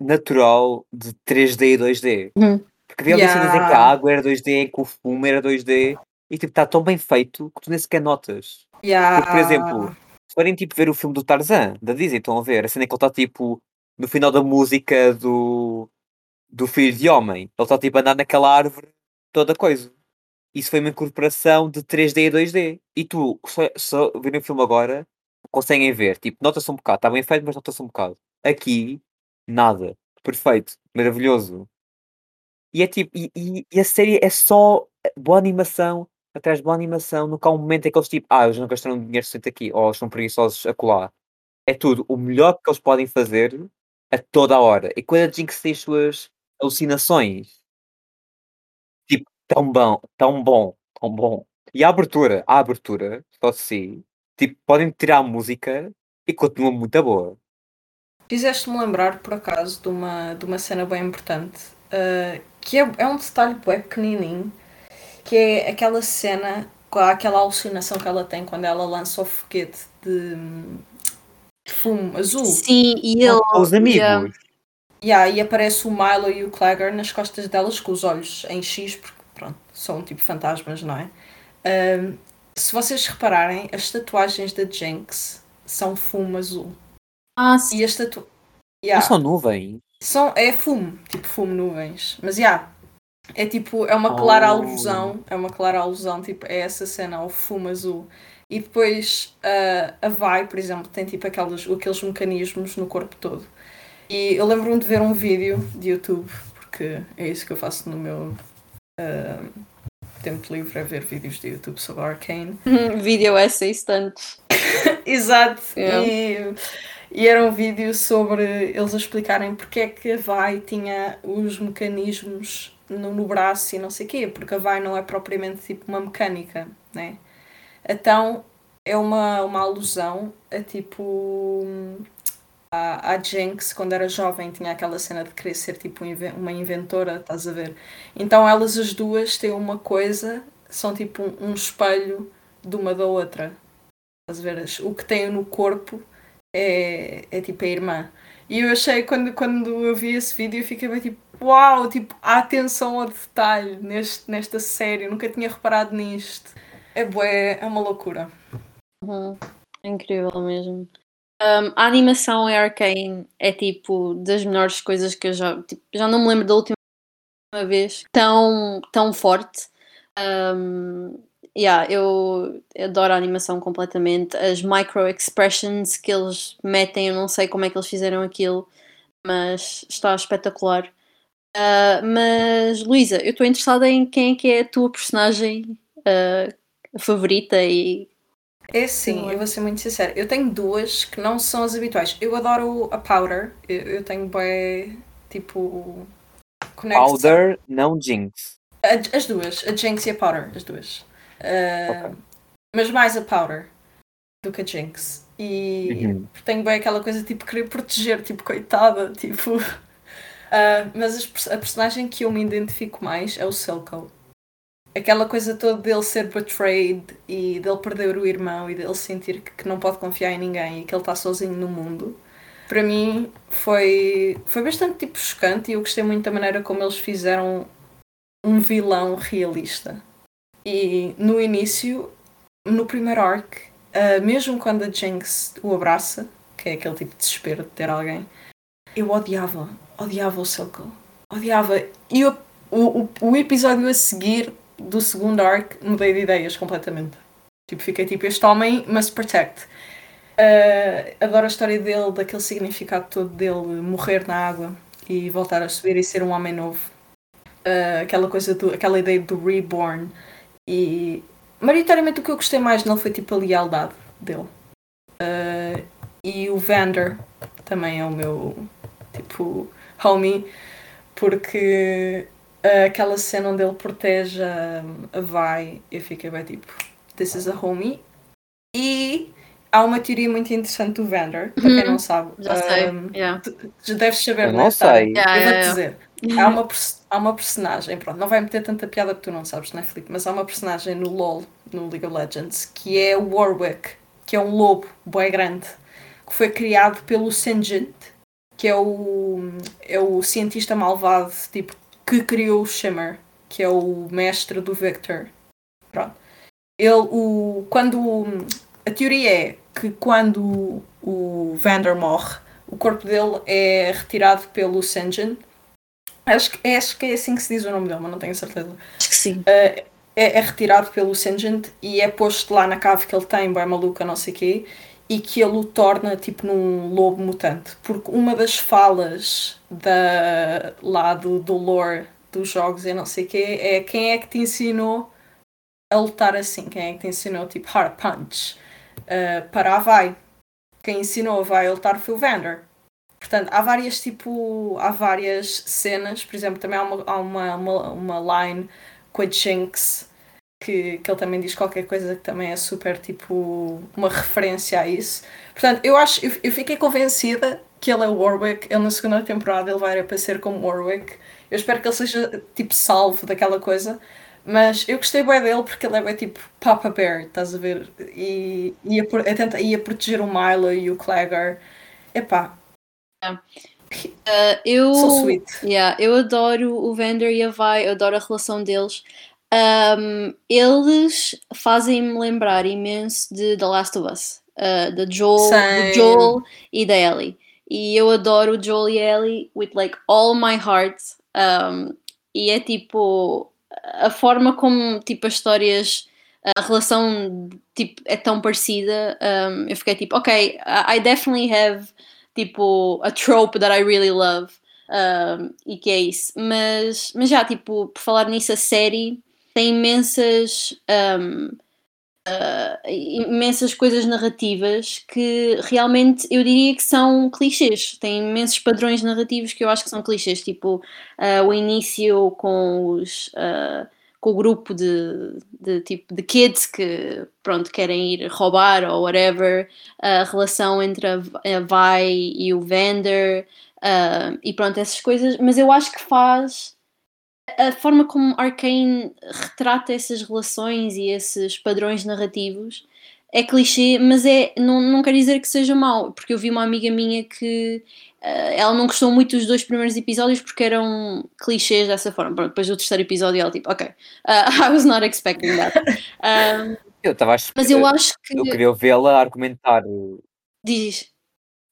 natural de 3D e 2D. Uhum. Porque havia ali cenas em que a Yeah. água era 2D, em que o fumo era 2D, e tipo, está tão bem feito que tu nem sequer notas. Yeah. Porque, por exemplo, se forem tipo ver o filme do Tarzan, da Disney, estão a ver, a cena em que ele está tipo no final da música do, do Filho de Homem, ele está tipo a andar naquela árvore toda coisa. Isso foi uma incorporação de 3D e 2D. E tu, só, só o filme agora, conseguem ver. Tipo, nota-se um bocado. Está bem feito, mas nota-se um bocado. Aqui, nada. Perfeito. Maravilhoso. E é tipo, e, e, e a série é só boa animação atrás de boa animação. Nunca há um momento em que eles tipo, ah, eles não gastaram dinheiro suficiente aqui, ou são preguiçosos a colar. É tudo o melhor que eles podem fazer a toda a hora. E quando a Jinx tem as suas alucinações, tão bom, tão bom, tão bom. E a abertura, a abertura, só se tipo, podem tirar a música e continua muito boa. Fizeste-me lembrar, por acaso, de uma, de uma cena bem importante, uh, que é, é um detalhe bem pequenininho, que é aquela cena com aquela alucinação que ela tem quando ela lança o foguete de, de fumo azul. Sim, e ele. Os amigos. Yeah. Yeah, e aparece o Milo e o Clagger nas costas delas com os olhos em X, porque são tipo fantasmas, não é? Um, se vocês repararem, as tatuagens da Jinx são fumo azul. Ah, sim. E as tatu... Não Yeah, são nuvens. são, é fumo, tipo fumo nuvens. Mas já, é tipo, é uma clara Oh. alusão, é uma clara alusão, tipo, é essa cena ao fumo azul. E depois ah, a Vai, por exemplo, tem tipo aqueles, aqueles mecanismos no corpo todo. E eu lembro-me de ver um vídeo de YouTube, porque é isso que eu faço no meu ah, tempo livre, é ver vídeos de YouTube sobre Arcane. Vídeo essays tanto. Exato. Yeah. E, e era um vídeo sobre eles a explicarem porque é que a Vai tinha os mecanismos no, no braço e não sei o quê, porque a Vai não é propriamente tipo uma mecânica, né? Então é uma, uma alusão a tipo a, Jinx quando era jovem tinha aquela cena de querer ser tipo um uma inventora, estás a ver? Então elas as duas têm uma coisa, são tipo um, espelho de uma da outra. Estás a ver? O que têm no corpo é, é tipo a irmã. E eu achei, quando, quando eu vi esse vídeo, eu fiquei bem tipo, uau, tipo, a atenção ao detalhe neste, nesta série, eu nunca tinha reparado nisto. É bué, é uma loucura. Uhum. Incrível mesmo. Um, a animação em Arcane é tipo das melhores coisas que eu já. tipo, já não me lembro da última vez tão, tão forte. Um, yeah, eu adoro a animação completamente. As micro expressions que eles metem, eu não sei como é que eles fizeram aquilo, mas está espetacular. Uh, mas Luísa, eu estou interessada em quem é que é a tua personagem uh, favorita e É sim, eu vou ser muito sincera. Eu tenho duas que não são as habituais. Eu adoro a Powder. Eu, eu tenho bué, tipo... conexão. Powder, não Jinx. A- As duas, a Jinx e a Powder, as duas. Uh, Mas mais a Powder do que a Jinx. E Uhum. tenho bem aquela coisa tipo querer proteger, tipo coitada, tipo. Uh, mas as pers- a personagem que eu me identifico mais é o Silco. Aquela coisa toda dele ser betrayed e dele perder o irmão e dele sentir que, não pode confiar em ninguém e que ele está sozinho no mundo. Para mim foi, foi bastante tipo chocante e eu gostei muito da maneira como eles fizeram um vilão realista. E no início, no primeiro arc, uh, mesmo quando a Jinx o abraça, que é aquele tipo de desespero de ter alguém, eu odiava, odiava o Silco. Odiava. E o, o, o episódio a seguir do segundo arc mudei de ideias completamente. Tipo, fiquei tipo, este homem must protect. Uh, adoro a história dele, daquele significado todo dele morrer na água e voltar a subir e ser um homem novo. Uh, aquela coisa, do, aquela ideia do reborn. E maioritariamente o que eu gostei mais nele foi tipo a lealdade dele. Uh, e o Vander também é o meu tipo homie, porque aquela cena onde ele protege a, a Vai, eu fiquei bem tipo, this is a homie. E há uma teoria muito interessante do Vander, para quem Uhum. não sabe. já sei. Um, yeah. já deves saber, Eu não é, Tara? sei. Yeah, Eu vou-te yeah, dizer. Há uma, há uma personagem, pronto, não vai meter tanta piada que tu não sabes, não é, Filipe? Mas há uma personagem no LoL, no League of Legends, que é o Warwick, que é um lobo bué grande, que foi criado pelo Sinjin, que é o, é o cientista malvado, tipo, que criou o Shimmer, que é o mestre do Victor. Pronto. Ele, o, quando, a teoria é que quando o Vander morre, o corpo dele é retirado pelo Sinjin Acho que, acho que é assim que se diz o nome dele, mas não tenho certeza. Acho que sim. Uh, é, é, retirado pelo Singent e é posto lá na cave que ele tem, bem maluca, não sei o quê, e que ele o torna tipo num lobo mutante. Porque uma das falas da, lá do, do lore dos jogos e não sei o quê é quem é que te ensinou a lutar assim, quem é que te ensinou tipo hard punch uh, para a Vai. Quem ensinou a Vai a lutar foi o Vander. Portanto, há várias tipo, há várias cenas, por exemplo, também há uma, há uma, uma, uma line com a Jinx que, que ele também diz qualquer coisa que também é super tipo uma referência a isso. Portanto, eu acho, eu, eu fiquei convencida que ele é o Warwick, ele na segunda temporada ele vai aparecer como Warwick. Eu espero que ele seja tipo salvo daquela coisa. Mas eu gostei bem dele porque ele é bem tipo Papa Bear, estás a ver? E ia, ia, ia proteger o Milo e o Clagger. Epá. Yeah. Uh, eu, so sweet. Yeah, eu adoro o Vander e a Vi, eu adoro a relação deles. Um, eles fazem-me lembrar imenso de The Last of Us, uh, da Joel, do Joel e da Ellie. E eu adoro o Joel e Ellie with like all my heart. Um, e é tipo a forma como tipo as histórias a relação tipo é tão parecida um, eu fiquei tipo ok I definitely have tipo a trope that I really love um, e que é isso mas mas já tipo por falar nisso a série tem imensas um, uh, imensas coisas narrativas que realmente eu diria que são clichês. Tem imensos padrões narrativos que eu acho que são clichês, tipo uh, o início com os. Uh, com o grupo de, de, tipo de kids que pronto querem ir roubar ou whatever a relação entre a, a Vai e o Vander uh, e pronto essas coisas mas eu acho que faz a forma como Arkane retrata essas relações e esses padrões narrativos é clichê, mas é, não, não quer dizer que seja mau, porque eu vi uma amiga minha que uh, ela não gostou muito dos dois primeiros episódios porque eram clichês dessa forma. Pronto, depois do terceiro episódio ela tipo, ok, uh, I was not expecting that. Um, eu estava a Mas eu acho que. Eu queria vê-la argumentar. Diz.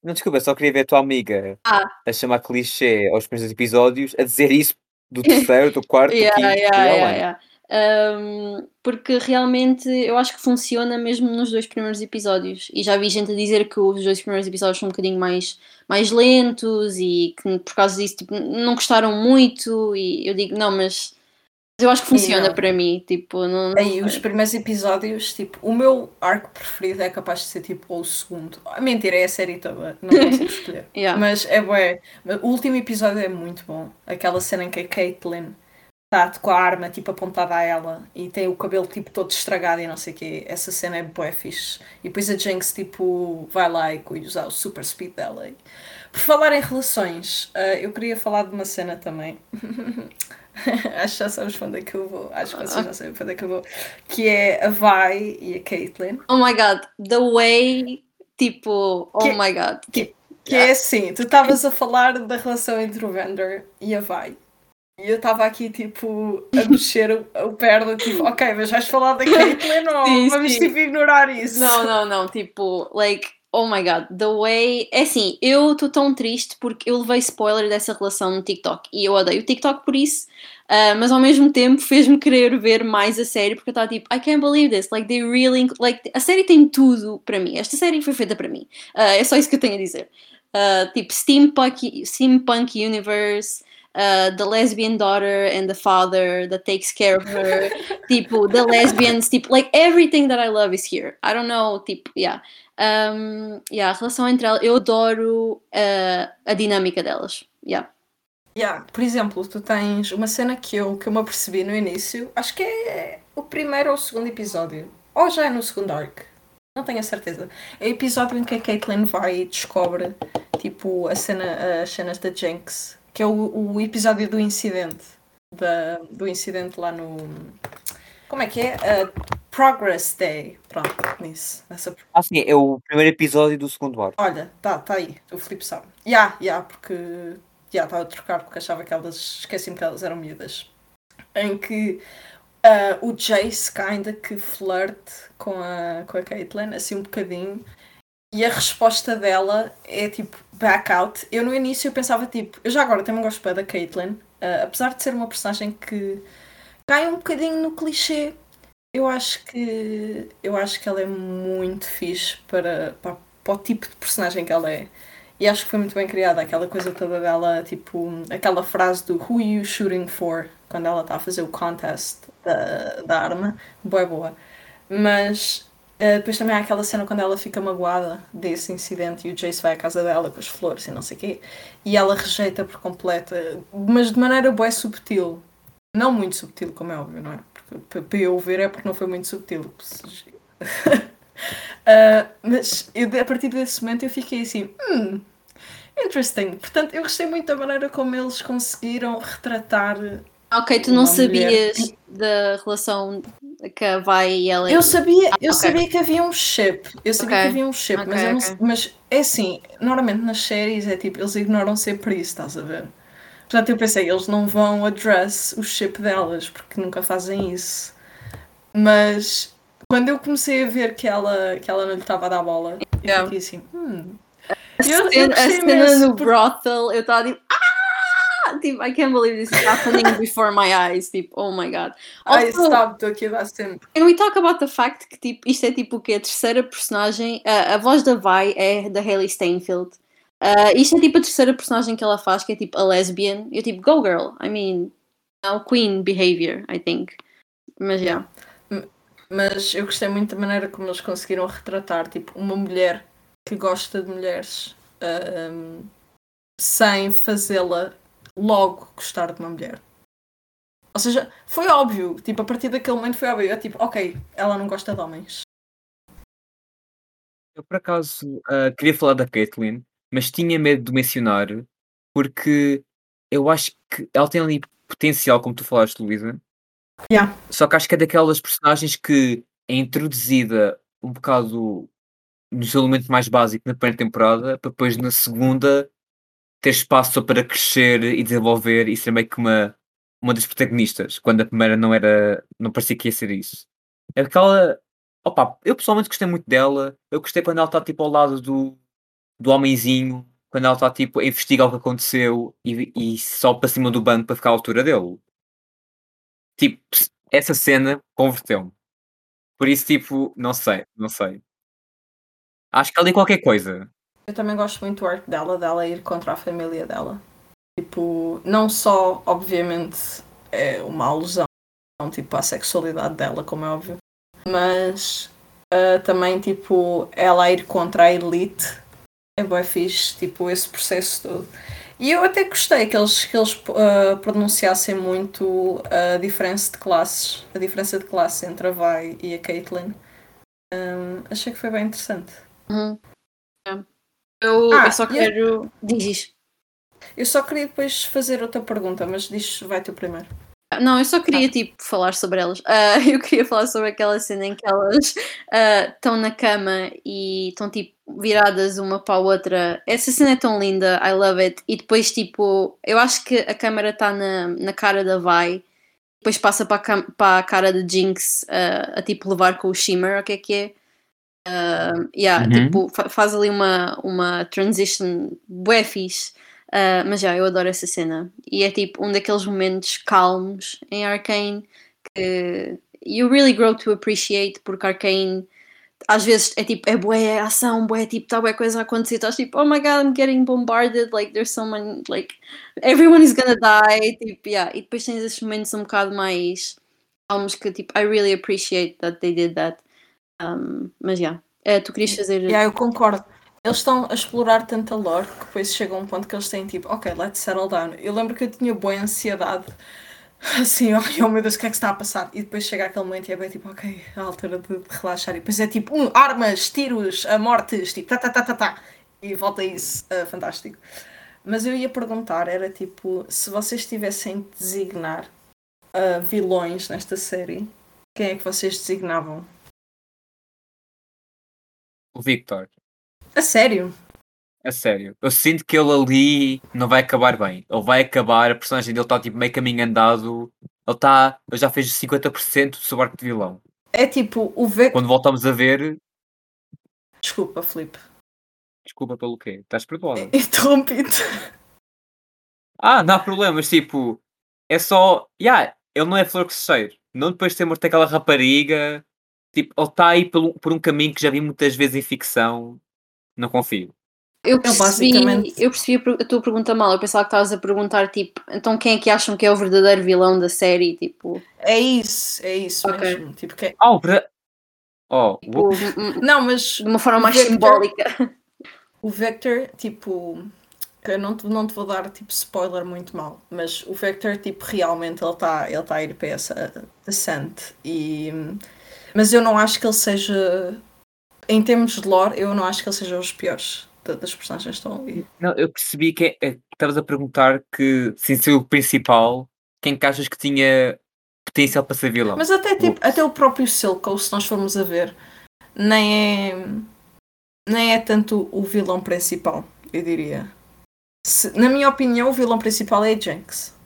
Não, desculpa, só queria ver a tua amiga ah. a chamar clichê aos primeiros episódios, a dizer isso do terceiro, do quarto, yeah, do quinto, yeah, yeah, yeah. Um, porque realmente eu acho que funciona mesmo nos dois primeiros episódios. E já vi gente a dizer que os dois primeiros episódios são um bocadinho mais, mais lentos e que por causa disso tipo, não gostaram muito. E eu digo, não, mas eu acho que funciona para mim, tipo, não, não Aí, os primeiros episódios, tipo, o meu arco preferido é capaz de ser tipo o segundo. Ah, mentira, é a série toda, não consigo escolher. yeah. Mas é bué. O último episódio é muito bom. Aquela cena em que a Caitlyn está com a arma tipo apontada a ela e tem o cabelo tipo todo estragado e não sei o quê. Essa cena é bué fixe. E depois a Jinx tipo vai lá e usa o super speed dela. Por falar em relações, uh, eu queria falar de uma cena também. Acho que já sabes para onde é que eu vou. Acho que vocês já sabem para onde é que eu vou. Que é a Vi e a Caitlyn. Oh my god, the way, tipo, oh que, my god. Que, que é assim, tu estavas a falar da relação entre o Vander e a Vi. E eu estava aqui, tipo, a mexer o, o perna, tipo, ok, mas vais falar da Caitlyn ou sim, vamos, sim. tipo, ignorar isso? Não, não, não, tipo, like, Oh my god, the way. É assim, eu estou tão triste porque eu levei spoiler dessa relação no TikTok e eu odeio o TikTok por isso, uh, mas ao mesmo tempo fez-me querer ver mais a série porque eu estava tipo, I can't believe this, like they really. Like, a série tem tudo para mim, esta série foi feita para mim, uh, é só isso que eu tenho a dizer. Uh, tipo, steampunk, steampunk universe. Uh, the lesbian daughter and the father that takes care of her, tipo, the lesbians, tipo, like everything that I love is here. I don't know, tipo, yeah. Um, yeah, a relação entre elas, eu adoro uh, a dinâmica delas. Yeah. Yeah, por exemplo, tu tens uma cena que eu, que eu me apercebi no início, acho que é o primeiro ou o segundo episódio, ou já é no segundo arc, não tenho a certeza. É o episódio em que a Caitlyn vai e descobre tipo, a cena, as cenas da Jinx, que é o, o episódio do incidente, da, do incidente lá no. Como é que é? Uh, Progress Day. Pronto, nisso. Nessa... Ah, sim, é o primeiro episódio do segundo arco. Olha, tá, tá aí. O Filipe sabe. Já, yeah, já, yeah, porque. Já, yeah, estava a trocar porque achava que elas. Esqueci-me que elas eram miúdas. Em que uh, o Jace, ainda que flerte com a, com a Caitlyn, assim um bocadinho. e a resposta dela é tipo back out. Eu no início eu pensava tipo, eu já agora também gosto bem da Caitlyn, uh, apesar de ser uma personagem que cai um bocadinho no clichê. Eu acho que eu acho que ela é muito fixe para, para, para o tipo de personagem que ela é. E acho que foi muito bem criada aquela coisa toda dela, tipo, aquela frase do Who you shooting for? Quando ela está a fazer o contest da, da arma. Boa, boa. Mas uh, depois também há aquela cena quando ela fica magoada desse incidente e o Jace vai à casa dela com as flores e não sei o quê. E ela rejeita por completo, mas de maneira boa subtil. Não muito subtil, como é óbvio, não é? Para eu ver é porque não foi muito subtil. Uh, mas eu, a partir desse momento eu fiquei assim, hum, interesting. Portanto, eu gostei muito da maneira como eles conseguiram retratar. Ok, tu não sabias mulher. da relação que a Vai e ela. Eu sabia, ah, eu okay. sabia que havia um chip. Eu sabia okay. que havia um chip, okay, mas, não, mas é assim, normalmente nas séries é tipo, eles ignoram sempre isso, estás a ver? Portanto, eu pensei, eles não vão address o chip delas, porque nunca fazem isso. Mas quando eu comecei a ver que ela, que ela não lhe estava a dar bola, yeah. eu fiquei assim, hum. A eu, cena, a cena no brothel, eu estava tipo, ah! Tipo, I can't believe this is happening before my eyes. Tipo, oh my god. Ai, stop, estou aqui a sempre. And we talk about the fact que tipo, isto é tipo o quê? A terceira personagem, uh, a voz da Vi é da Hayley Steinfeld. Uh, isto é tipo a terceira personagem que ela faz, que é tipo a lesbian. Eu tipo, go girl. I mean, now queen behavior, I think. Mas já. Yeah. Mas eu gostei muito da maneira como eles conseguiram retratar tipo, uma mulher que gosta de mulheres um, sem fazê-la logo gostar de uma mulher. Ou seja, foi óbvio, tipo, a partir daquele momento foi óbvio. É tipo, ok, ela não gosta de homens. Eu por acaso uh, queria falar da Caitlyn, mas tinha medo de mencionar porque eu acho que ela tem ali potencial, como tu falaste, Luísa, Yeah. Só que acho que é daquelas personagens que é introduzida um bocado nos elementos mais básicos na primeira temporada, para depois na segunda ter espaço só para crescer e desenvolver e ser meio que uma, uma das protagonistas, quando a primeira não era, não parecia que ia ser isso. É aquela. Opa, eu pessoalmente gostei muito dela. Eu gostei quando ela está tipo ao lado do, do homenzinho, quando ela está tipo a investigar o que aconteceu e, e só para cima do banco para ficar à altura dele tipo, essa cena converteu-me. Por isso, tipo, não sei, não sei. Acho que ali qualquer coisa. Eu também gosto muito do arco dela, dela ir contra a família dela. Tipo, não só, obviamente, é uma alusão tipo, à sexualidade dela, como é óbvio, mas uh, também, tipo, ela ir contra a elite é bem fixe, tipo, esse processo todo. E eu até gostei que eles, que eles uh, pronunciassem muito a diferença de classes, a diferença de classe entre a Vai e a Caitlyn. Um, achei que foi bem interessante. Uhum. É. Eu, ah, eu, só quero. Eu... Diz. Eu só queria depois fazer outra pergunta, mas diz, vai tu primeiro. Não, eu só queria ah. tipo falar sobre elas. Uh, eu queria falar sobre aquela cena em que elas estão uh, na cama e estão tipo viradas uma para a outra. Essa cena é tão linda, I love it. E depois, tipo, eu acho que a câmera está na, na cara da Vai, depois passa para a, para a cara de Jinx uh, a tipo levar com o Shimmer, o que é que é? Uh, yeah, uhum. tipo, faz ali uma, uma transition bué fixe. Uh, mas já, eu adoro essa cena. E é tipo um daqueles momentos calmos em Arcane que you really grow to appreciate, porque Arcane às vezes é tipo, é boa é ação, boa tipo, tá boa coisa a acontecer, estás tipo, oh my god, I'm getting bombarded, like there's someone, like everyone is gonna die, tipo, yeah. E depois tens esses momentos um bocado mais calmos que tipo, I really appreciate that they did that. Um, mas yeah. uh, tu querias fazer. Yeah, eu concordo. Eles estão a explorar tanta lore que depois chega um ponto que eles têm tipo, ok, let's settle down. Eu lembro que eu tinha boa ansiedade assim, oh, oh meu Deus, o que é que está a passar? E depois chega aquele momento e é bem tipo, ok, a altura de, de relaxar. E depois é tipo, um, armas, tiros, a mortes, tipo, tá, tá, tá, tá, tá. E volta isso, uh, fantástico. Mas eu ia perguntar, era tipo, se vocês tivessem de designar uh, vilões nesta série, quem é que vocês designavam? O Victor. A sério? A sério. Eu sinto que ele ali não vai acabar bem. Ele vai acabar, a personagem dele está tipo meio caminho andado. Ele está. Ele já fez 50% do seu arco de vilão. É tipo o Vector. Quando voltamos a ver. Desculpa, Felipe. Desculpa pelo quê? Estás perdoada. Interrompido. Ah, não há problemas, tipo, é só. Yeah, ele não é flor que se cheire. Não depois de ter morto aquela rapariga. Tipo, ele está aí por um, por um caminho que já vi muitas vezes em ficção. Não confio. Eu percebi, basicamente- eu percebi a, tua pergunta mal. Eu pensava que estavas a perguntar, tipo, então quem é que acham que é o verdadeiro vilão da série? Tipo, É isso, é isso Ok. mesmo. Tipo, que é- Ah, o Bra... Oh, tipo, Não, mas de uma forma mais Victor- simbólica. o Vector, tipo, que eu não te, não te vou dar tipo spoiler muito mal, mas o Vector, tipo, realmente ele está ele tá a ir para essa descent. E, mas eu não acho que ele seja, em termos de lore, eu não acho que ele seja os piores da- das personagens estão ali. Não, eu percebi que é- é estavas a perguntar que, sem ser o principal, quem que achas que tinha potencial para ser vilão? Mas até, tipo, até o próprio Silco, se nós formos a ver, nem é, nem é tanto o vilão principal, eu diria. Se- na minha opinião, o vilão principal é a Jinx.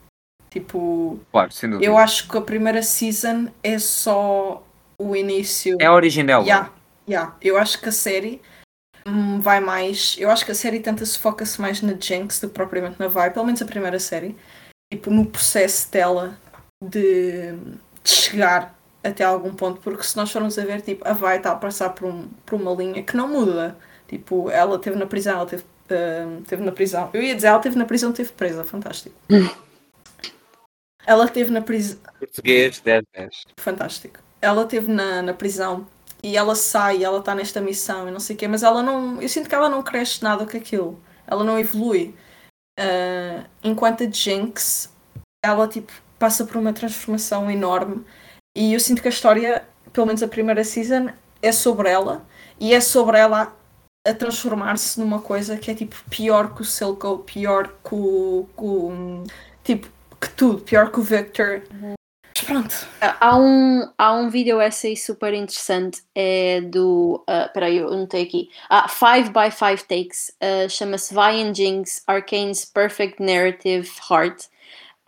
Tipo, Claro, sem dúvida. eu acho que a primeira season é só o início. É a origem dela. Yeah, yeah. Eu acho que a série vai mais. Eu acho que a série tenta se foca-se mais na Jinx do que propriamente na Vi, pelo menos a primeira série. Tipo, no processo dela de, de chegar até algum ponto, porque se nós formos a ver, tipo, a Vi está a passar por, um, por uma linha que não muda. Tipo, ela esteve na prisão, ela teve, hum, teve na prisão. Eu ia dizer, ela esteve na prisão, esteve presa, fantástico. ela esteve na prisão. Português, 10, 10. Fantástico. Ela esteve na, na prisão e ela sai, ela está nesta missão e não sei o quê, mas ela não. Eu sinto que ela não cresce nada com aquilo. Ela não evolui. Ah, enquanto a Jinx, ela tipo, passa por uma transformação enorme e eu sinto que a história, pelo menos a primeira season, é sobre ela e é sobre ela a, transformar-se numa coisa que é tipo pior que o Silco, pior que o. que tipo, que tudo, pior que o Victor. Mas pronto. Há um, há um vídeo essay super interessante, é do. Uh, peraí, eu anotei aqui. Ah, 5 by 5 Takes. uh, Chama-se Vi and Jinx Arcane's Perfect Narrative Heart.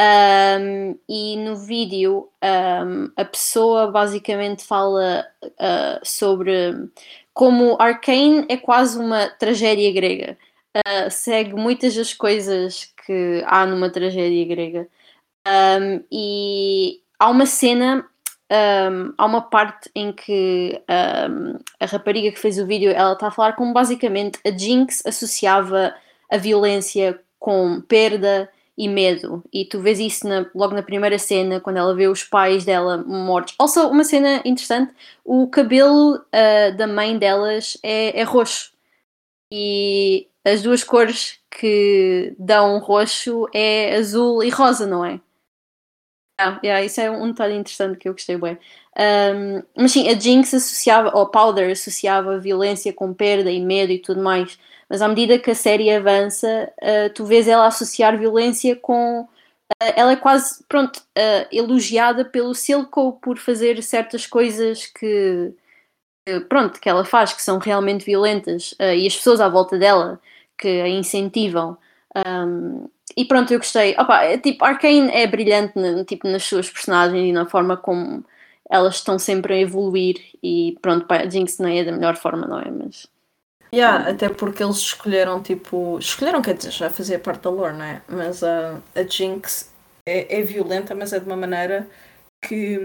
Um, e no vídeo um, a pessoa basicamente fala uh, sobre como Arcane é quase uma tragédia grega. Uh, segue muitas das coisas que há numa tragédia grega. Um, e há uma cena, um, há uma parte em que um, a rapariga que fez o vídeo ela está a falar como basicamente a Jinx associava a violência com perda e medo. E tu vês isso na- logo na primeira cena, quando ela vê os pais dela mortos. Also, uma cena interessante: o cabelo uh, da mãe delas é, é roxo. E as duas cores que dão roxo é azul e rosa, não é? Ah, yeah, isso é um detalhe interessante que eu gostei bem. Um, mas sim, a Jinx associava, ou Powder associava violência com perda e medo e tudo mais. Mas à medida que a série avança, uh, tu vês ela associar violência com. uh, ela é quase, pronto, uh, elogiada pelo Silco por fazer certas coisas que. pronto, que ela faz, que são realmente violentas. e as pessoas à volta dela que a incentivam. Um, e pronto, eu gostei. Opa, é, tipo, Arcane é brilhante na- tipo, nas suas personagens e na forma como elas estão sempre a evoluir. E pronto, pá, a Jinx não é da melhor forma, não é? Mas Yeah, até porque eles escolheram, tipo. Escolheram, quer dizer, já fazia parte da lore, não é? Mas a, a Jinx é, é violenta, mas é de uma maneira que,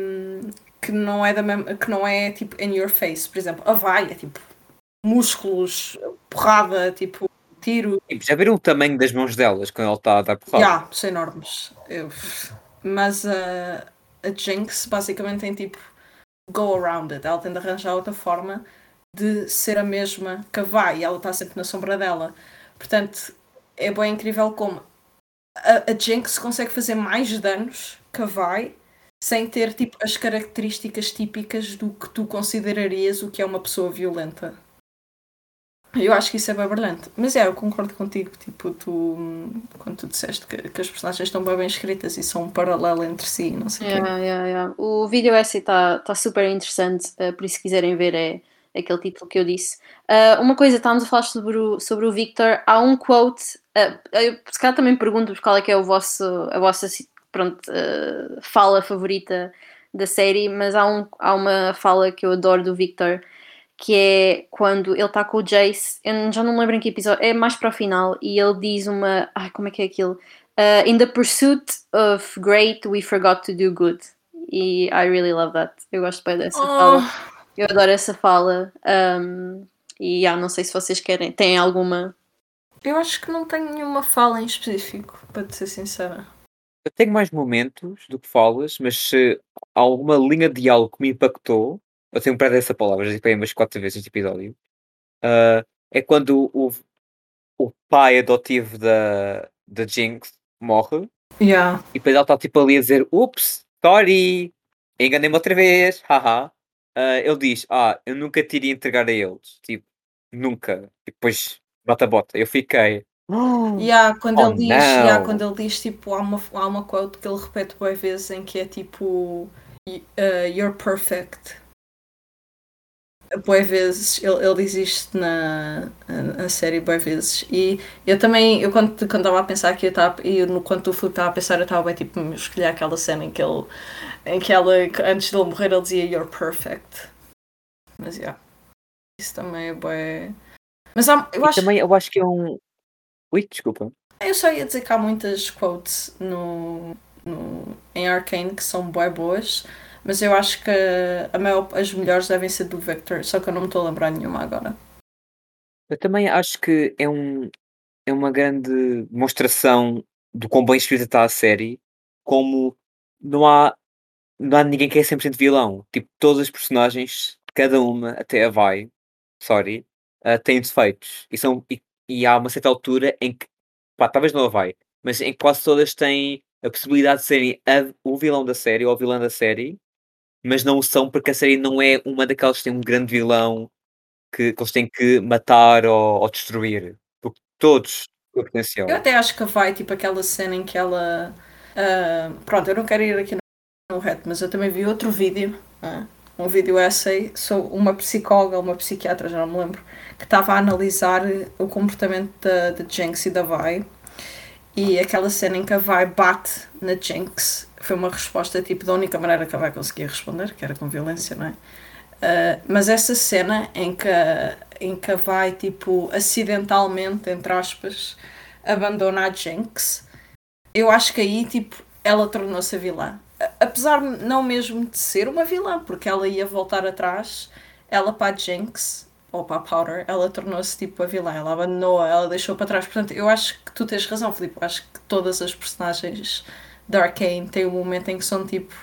que não é da mesma, que não é tipo in your face. Por exemplo, a Vai é tipo músculos, porrada, tipo tiro. Tipo, já viram o tamanho das mãos delas quando ela está a dar porrada? Yeah, são enormes. Eu- Mas a, a Jinx basicamente tem tipo go around it. Ela tem de arranjar outra forma de ser a mesma que a vai e ela está sempre na sombra dela. Portanto, é bem incrível como a, a Jinx consegue fazer mais danos que a vai sem ter tipo as características típicas do que tu considerarias o que é uma pessoa violenta. Eu acho que isso é bem brilhante. Mas é, eu concordo contigo, tipo, tu quando tu disseste que, que as personagens estão bem, bem escritas e são um paralelo entre si, não sei o quê. Yeah, yeah, yeah. O vídeo essay está tá super interessante, uh, por isso se quiserem ver é aquele título que eu disse. Uh, uma coisa, estávamos a falar sobre o, sobre o Victor, há um quote, uh, eu se calhar também pergunto qual é que é o vosso, a vossa pronto, uh, fala favorita da série, mas há, um, há uma fala que eu adoro do Victor, que é quando ele está com o Jace, eu já não me lembro em que episódio, é mais para o final, e ele diz uma. Ai, como é que é aquilo? Uh, in the pursuit of great, we forgot to do good. E I really love that. Eu gosto bem dessa oh. fala. Eu adoro essa fala. Um, e ah, não sei se vocês querem. Têm alguma. Eu acho que não tenho nenhuma fala em específico, para te ser sincera. Eu tenho mais momentos do que falas, mas se há alguma linha de diálogo que me impactou, eu tenho para essa palavra, já disse umas quatro vezes neste episódio, uh, é quando o, o pai adotivo da, da Jinx morre. Yeah. E depois ela está tipo ali a dizer: Ups, sorry, enganei-me outra vez, haha. Uh, ele diz: Ah, eu nunca te iria entregar a eles. Tipo, nunca. E depois bota a bota. Eu fiquei. Yeah, quando, oh, ele diz, yeah, quando ele diz, tipo, há uma, há uma quote que ele repete boas vezes em que é tipo uh, You're perfect. Boas vezes, ele, ele diz isto na, na série boas vezes. E eu também, eu quando estava a pensar que eu estava, e no, quando o Filipe estava a pensar, eu estava bem tipo, escolher aquela cena em que ele, em que ela, antes dele morrer, ele dizia You're perfect. Mas, yeah, isso também é bem. Mas há, eu acho. Também eu acho que é um Ui, desculpa. Eu só ia dizer que há muitas quotes no, no, em Arcane que são bem boas, mas eu acho que a maior, as melhores devem ser do Victor, só que eu não me estou a lembrar nenhuma agora. Eu também acho que é, um, é uma grande demonstração do quão bem escrita está a série, como não há, não há ninguém que é 100% vilão. Tipo, todas as personagens, cada uma, até a Vai, sorry, uh, têm defeitos. E, são, e e há uma certa altura em que, pá, talvez não a vai, mas em que quase todas têm a possibilidade de serem a, o vilão da série ou a vilã da série, mas não o são porque a série não é uma daquelas que tem um grande vilão que, que eles têm que matar ou, ou destruir. Porque todos têm potencial. Eu até acho que vai, tipo, aquela cena em que ela. Uh, pronto, eu não quero ir aqui no reto, mas eu também vi outro vídeo. Uh, um vídeo essay sou uma psicóloga, uma psiquiatra, já não me lembro, que estava a analisar o comportamento da, da Jinx e da Vi. E aquela cena em que a Vi bate na Jinx foi uma resposta tipo da única maneira que a Vi conseguia responder, que era com violência, não é? Uh, mas essa cena em que, em que Vi, tipo, acidentalmente, entre aspas, abandona a Jinx, eu acho que aí, tipo, ela tornou-se a vilã apesar não mesmo de ser uma vilã, porque ela ia voltar atrás, ela para a Jinx, ou para a Powder, ela tornou-se tipo a vilã, ela abandonou, ela deixou para trás. Portanto, eu acho que tu tens razão, Filipe. Eu acho que todas as personagens da Arcane têm um momento em que são tipo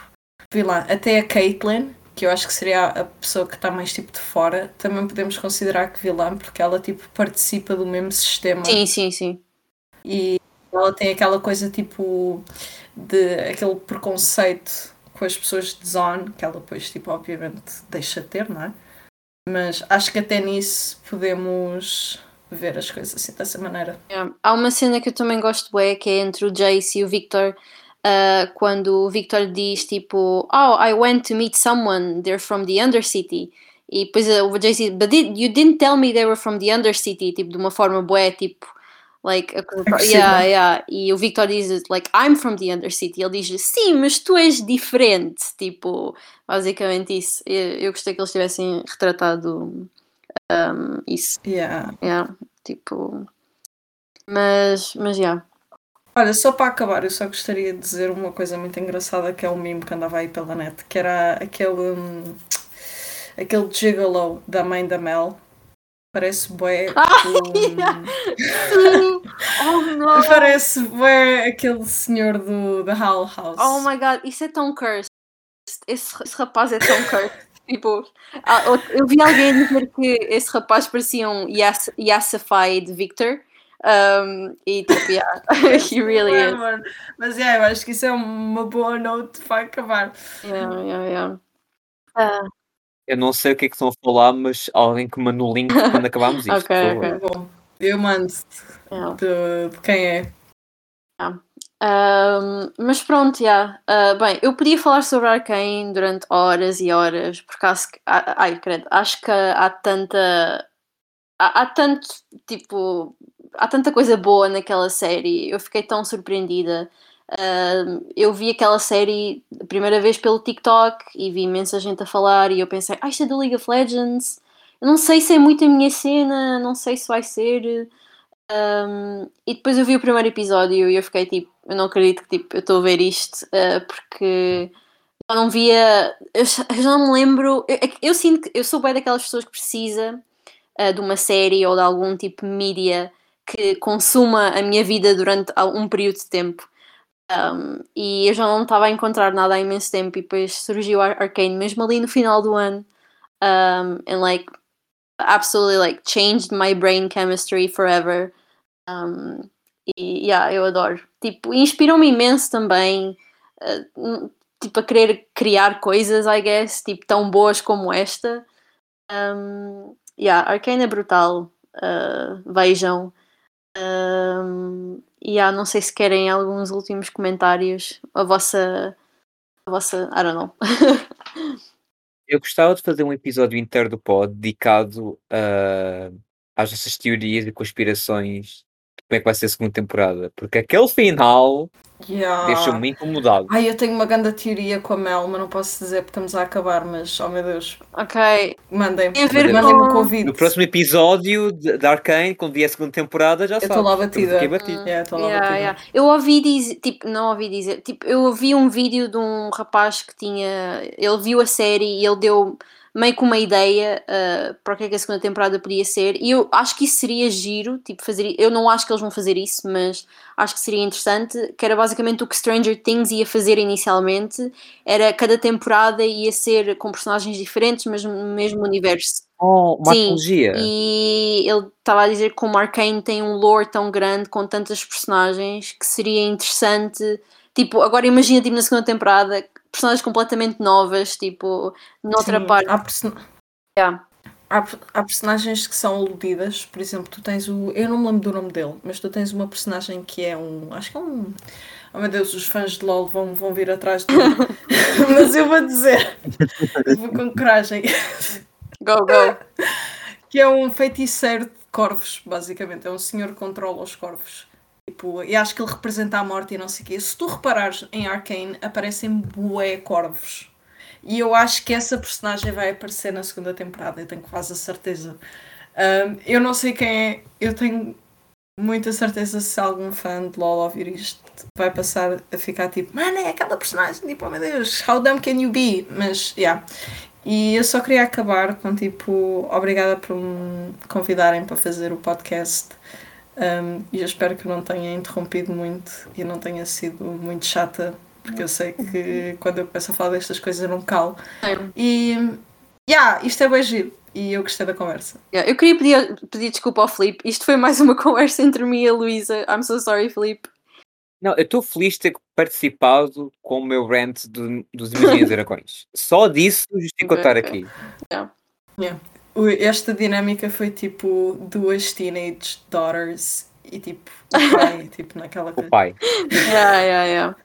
vilã. Até a Caitlyn, que eu acho que seria a pessoa que está mais tipo de fora, também podemos considerar que vilã, porque ela tipo participa do mesmo sistema. Sim, sim, sim. E ela tem aquela coisa tipo de aquele preconceito com as pessoas de zone, que ela depois, tipo, obviamente deixa de ter, não é? Mas acho que até nisso podemos ver as coisas assim dessa maneira. Há uma cena que eu também gosto é que é entre o Jace e o Victor, uh, quando o Victor diz tipo, oh, I went to meet someone, they're from the Undercity. E depois o Jace diz, but did, you didn't tell me they were from the Undercity, tipo, de uma forma boa, tipo, Like, a, yeah, yeah. E o Victor diz, like, I'm from the Undercity. Ele diz, sim, mas tu és diferente. Tipo, basicamente isso. Eu, eu gostei que eles tivessem retratado um, isso. Yeah. Yeah, tipo. Mas, mas, yeah. Olha, só para acabar, eu só gostaria de dizer uma coisa muito engraçada que é um meme que andava aí pela net, que era aquele. Um, aquele gigolo da mãe da Mel Parece bué. Um... oh não! Parece bué aquele senhor do da Hall House. Oh my god, isso é tão cursed. Esse, esse rapaz é tão cursed. tipo, ah, eu vi alguém dizer que esse rapaz parecia um Yas, Yassified Victor. Um, e tipo, yeah, he really é, is. Mano. Mas yeah, eu acho que isso é uma boa note para acabar. Yeah, yeah, yeah. Uh, eu não sei o que é que estão a falar, mas alguém que manda o link quando acabarmos isto. ok, ok. Bom, eu mando yeah. de, de, quem é. Yeah. Um, mas pronto, já. Yeah. Uh, bem, eu podia falar sobre Arkane durante horas e horas, porque acho que. Ai, credo, acho que há tanta. Há, há tanto, tipo. Há tanta coisa boa naquela série. Eu fiquei tão surpreendida. Uh, eu vi aquela série a primeira vez pelo TikTok e vi imensa gente a falar e eu pensei, ah, isto é do League of Legends. Eu não sei se é muito a minha cena, não sei se vai ser. Um, e depois eu vi o primeiro episódio e eu fiquei tipo, eu não acredito que tipo, eu estou a ver isto, uh, porque eu não via, eu já, não me lembro, eu, é eu, sinto que eu sou bem daquelas pessoas que precisa uh, de uma série ou de algum tipo de mídia que consuma a minha vida durante um período de tempo. Um, e eu já não estava a encontrar nada há imenso tempo e depois surgiu Ar Arcane mesmo ali no final do ano. Um, and like absolutely like changed my brain chemistry forever. Um, e yeah, eu adoro. Tipo, inspiram-me imenso também uh, tipo a querer criar coisas I guess, tipo tão boas como esta. Um, yeah, Arcane é brutal. Uh, vejam um, e yeah, não sei se querem alguns últimos comentários. A vossa. A vossa. I don't know. Eu gostava de fazer um episódio inteiro do pod dedicado uh, às nossas teorias e conspirações como é que vai ser a segunda temporada. Porque aquele final Yeah. Deixa-me incomodado. Ai, eu tenho uma grande teoria com a Mel, mas não posso dizer porque estamos a acabar, mas oh meu Deus. Ok. Mandem-me mandem com- o convite. No próximo episódio de Arcane, quando vier a segunda temporada, já Eu sabes. estou lá batida. aqui batidos. Yeah, estou lá Yeah, batida. yeah. Eu ouvi dizer, tipo, não ouvi dizer, tipo, eu ouvi um vídeo de um rapaz que tinha, ele viu a série e ele deu meio que uma ideia uh, para o que é que a segunda temporada podia ser e eu acho que isso seria giro, tipo, fazer, eu não acho que eles vão fazer isso, mas acho que seria interessante, que era basicamente o que Stranger Things ia fazer inicialmente, era cada temporada ia ser com personagens diferentes, mas no mesmo universo. Oh, uma Sim, antologia. E ele estava a dizer que como Arcane tem um lore tão grande com tantas personagens que seria interessante. Tipo, agora imagina tipo, na segunda temporada personagens completamente novas, tipo, noutra Sim, parte. Há, person- Yeah. há, há personagens que são aludidas, por exemplo, tu tens o. Eu não me lembro do nome dele, mas tu tens uma personagem que é um. Acho que é um. Oh meu Deus, os fãs de LOL vão, vão vir atrás de mim. mas eu vou dizer. Vou com coragem. Go, go. que é um feiticeiro de corvos, basicamente. É um senhor que controla os corvos. Tipo, e acho que ele representa a morte e não sei o quê. Se tu reparares em Arcane, aparecem bué corvos. E eu acho que essa personagem vai aparecer na segunda temporada, eu tenho quase a certeza. Um, eu não sei quem é, eu tenho muita certeza se algum fã de LOL ouvir isto vai passar a ficar tipo, mano, é aquela personagem, tipo, oh meu Deus, how dumb can you be? Mas, yeah. E eu só queria acabar com tipo, obrigada por me convidarem para fazer o podcast. Um, e eu espero que não tenha interrompido muito e não tenha sido muito chata, porque eu sei que quando eu começo a falar destas coisas eu não calo. E, yeah, isto é bem giro e eu gostei da conversa. Yeah, Eu queria pedir, pedir desculpa ao Filipe. Isto foi mais uma conversa entre mim e a Luísa. I'm so sorry, Filipe. Não, eu estou feliz de ter participado com o meu rant do, dos Imaginhos Dragões. Só disso justifica eu estar aqui. O- Esta dinâmica foi tipo duas teenage daughters e tipo o pai, tipo naquela O coisa. pai. Yeah, yeah, yeah.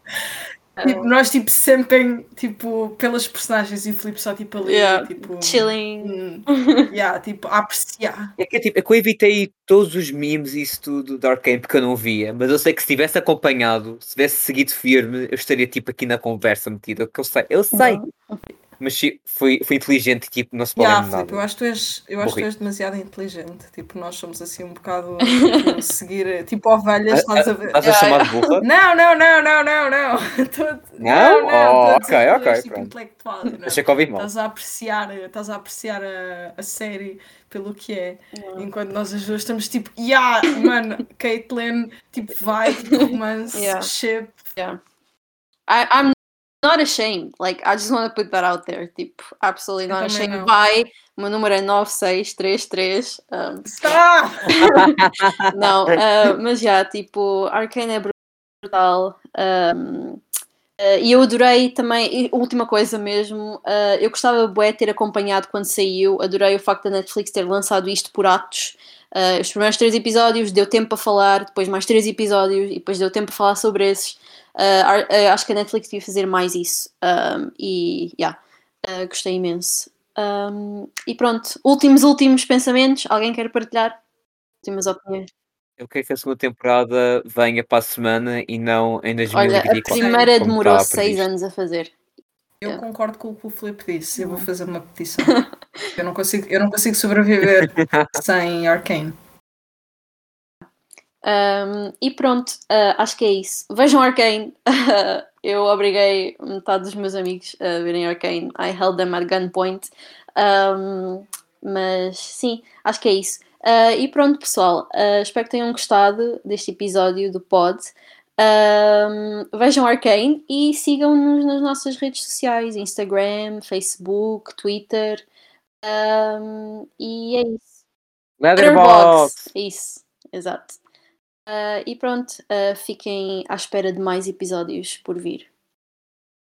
Tipo, nós tipo sempre tipo pelas personagens e o Filipe só tipo ali, Yeah, tipo Chilling. hum, yeah, tipo a apreciar. É que, tipo, é que eu evitei todos os memes e isso tudo da Arcane porque eu não via, mas eu sei que se tivesse acompanhado, se tivesse seguido firme, eu estaria tipo aqui na conversa metido. Que eu sei, eu sei, mas foi, foi inteligente, tipo, não se pode Yeah, Filipe, eu acho que tu és, eu acho que és demasiado inteligente. Tipo, nós somos assim um bocado tipo, seguir tipo ovelhas, estás a ver? Estás a Yeah, chamar de burra? Não, não, não, não, não, não. Tô- Não? não, Oh, tô a dizer ok, ok, és, tipo, pronto. intelectual, que ouvi mal. Estás a apreciar, estás a apreciar a, a série pelo que é. Enquanto nós as duas estamos tipo, yeah, mano, Caitlyn, tipo, vai, romance, Yeah. ship. Yeah. I, I'm not ashamed. Like, I just want to put that out there. Tipo, absolutely not também ashamed. não. Vai. O meu número é 9633. Um, Ah! não, uh, mas já, tipo, Arcane é brutal. um, uh, e eu adorei também, e última coisa mesmo, uh, eu gostava de ter acompanhado quando saiu, adorei o facto da Netflix ter lançado isto por atos. Os primeiros três episódios deu tempo para falar, depois mais três episódios e depois deu tempo para falar sobre esses. Uh, acho que a Netflix devia fazer mais isso. Um, e, yeah, uh, gostei imenso. Um, e pronto, últimos, últimos pensamentos. Alguém quer partilhar? Últimas opiniões. Eu quero que a segunda temporada venha para a semana e não em Olha, a 2024. primeira como demorou seis anos a fazer. Eu Yeah. concordo com o que o Filipe disse, eu vou fazer uma petição. Eu não consigo, eu não consigo sobreviver sem Arcane. Um, e pronto, uh, acho que é isso. Vejam Arcane. eu obriguei metade dos meus amigos a verem Arcane. I held them at gunpoint. Um, mas sim, acho que é isso. Uh, e pronto, pessoal. Uh, espero que tenham gostado deste episódio do Pod. Um, vejam Arcane e sigam-nos nas nossas redes sociais: Instagram, Facebook, Twitter. E é isso. Letterboxd. Isso, exato. Uh, e pronto, uh, fiquem à espera de mais episódios por vir.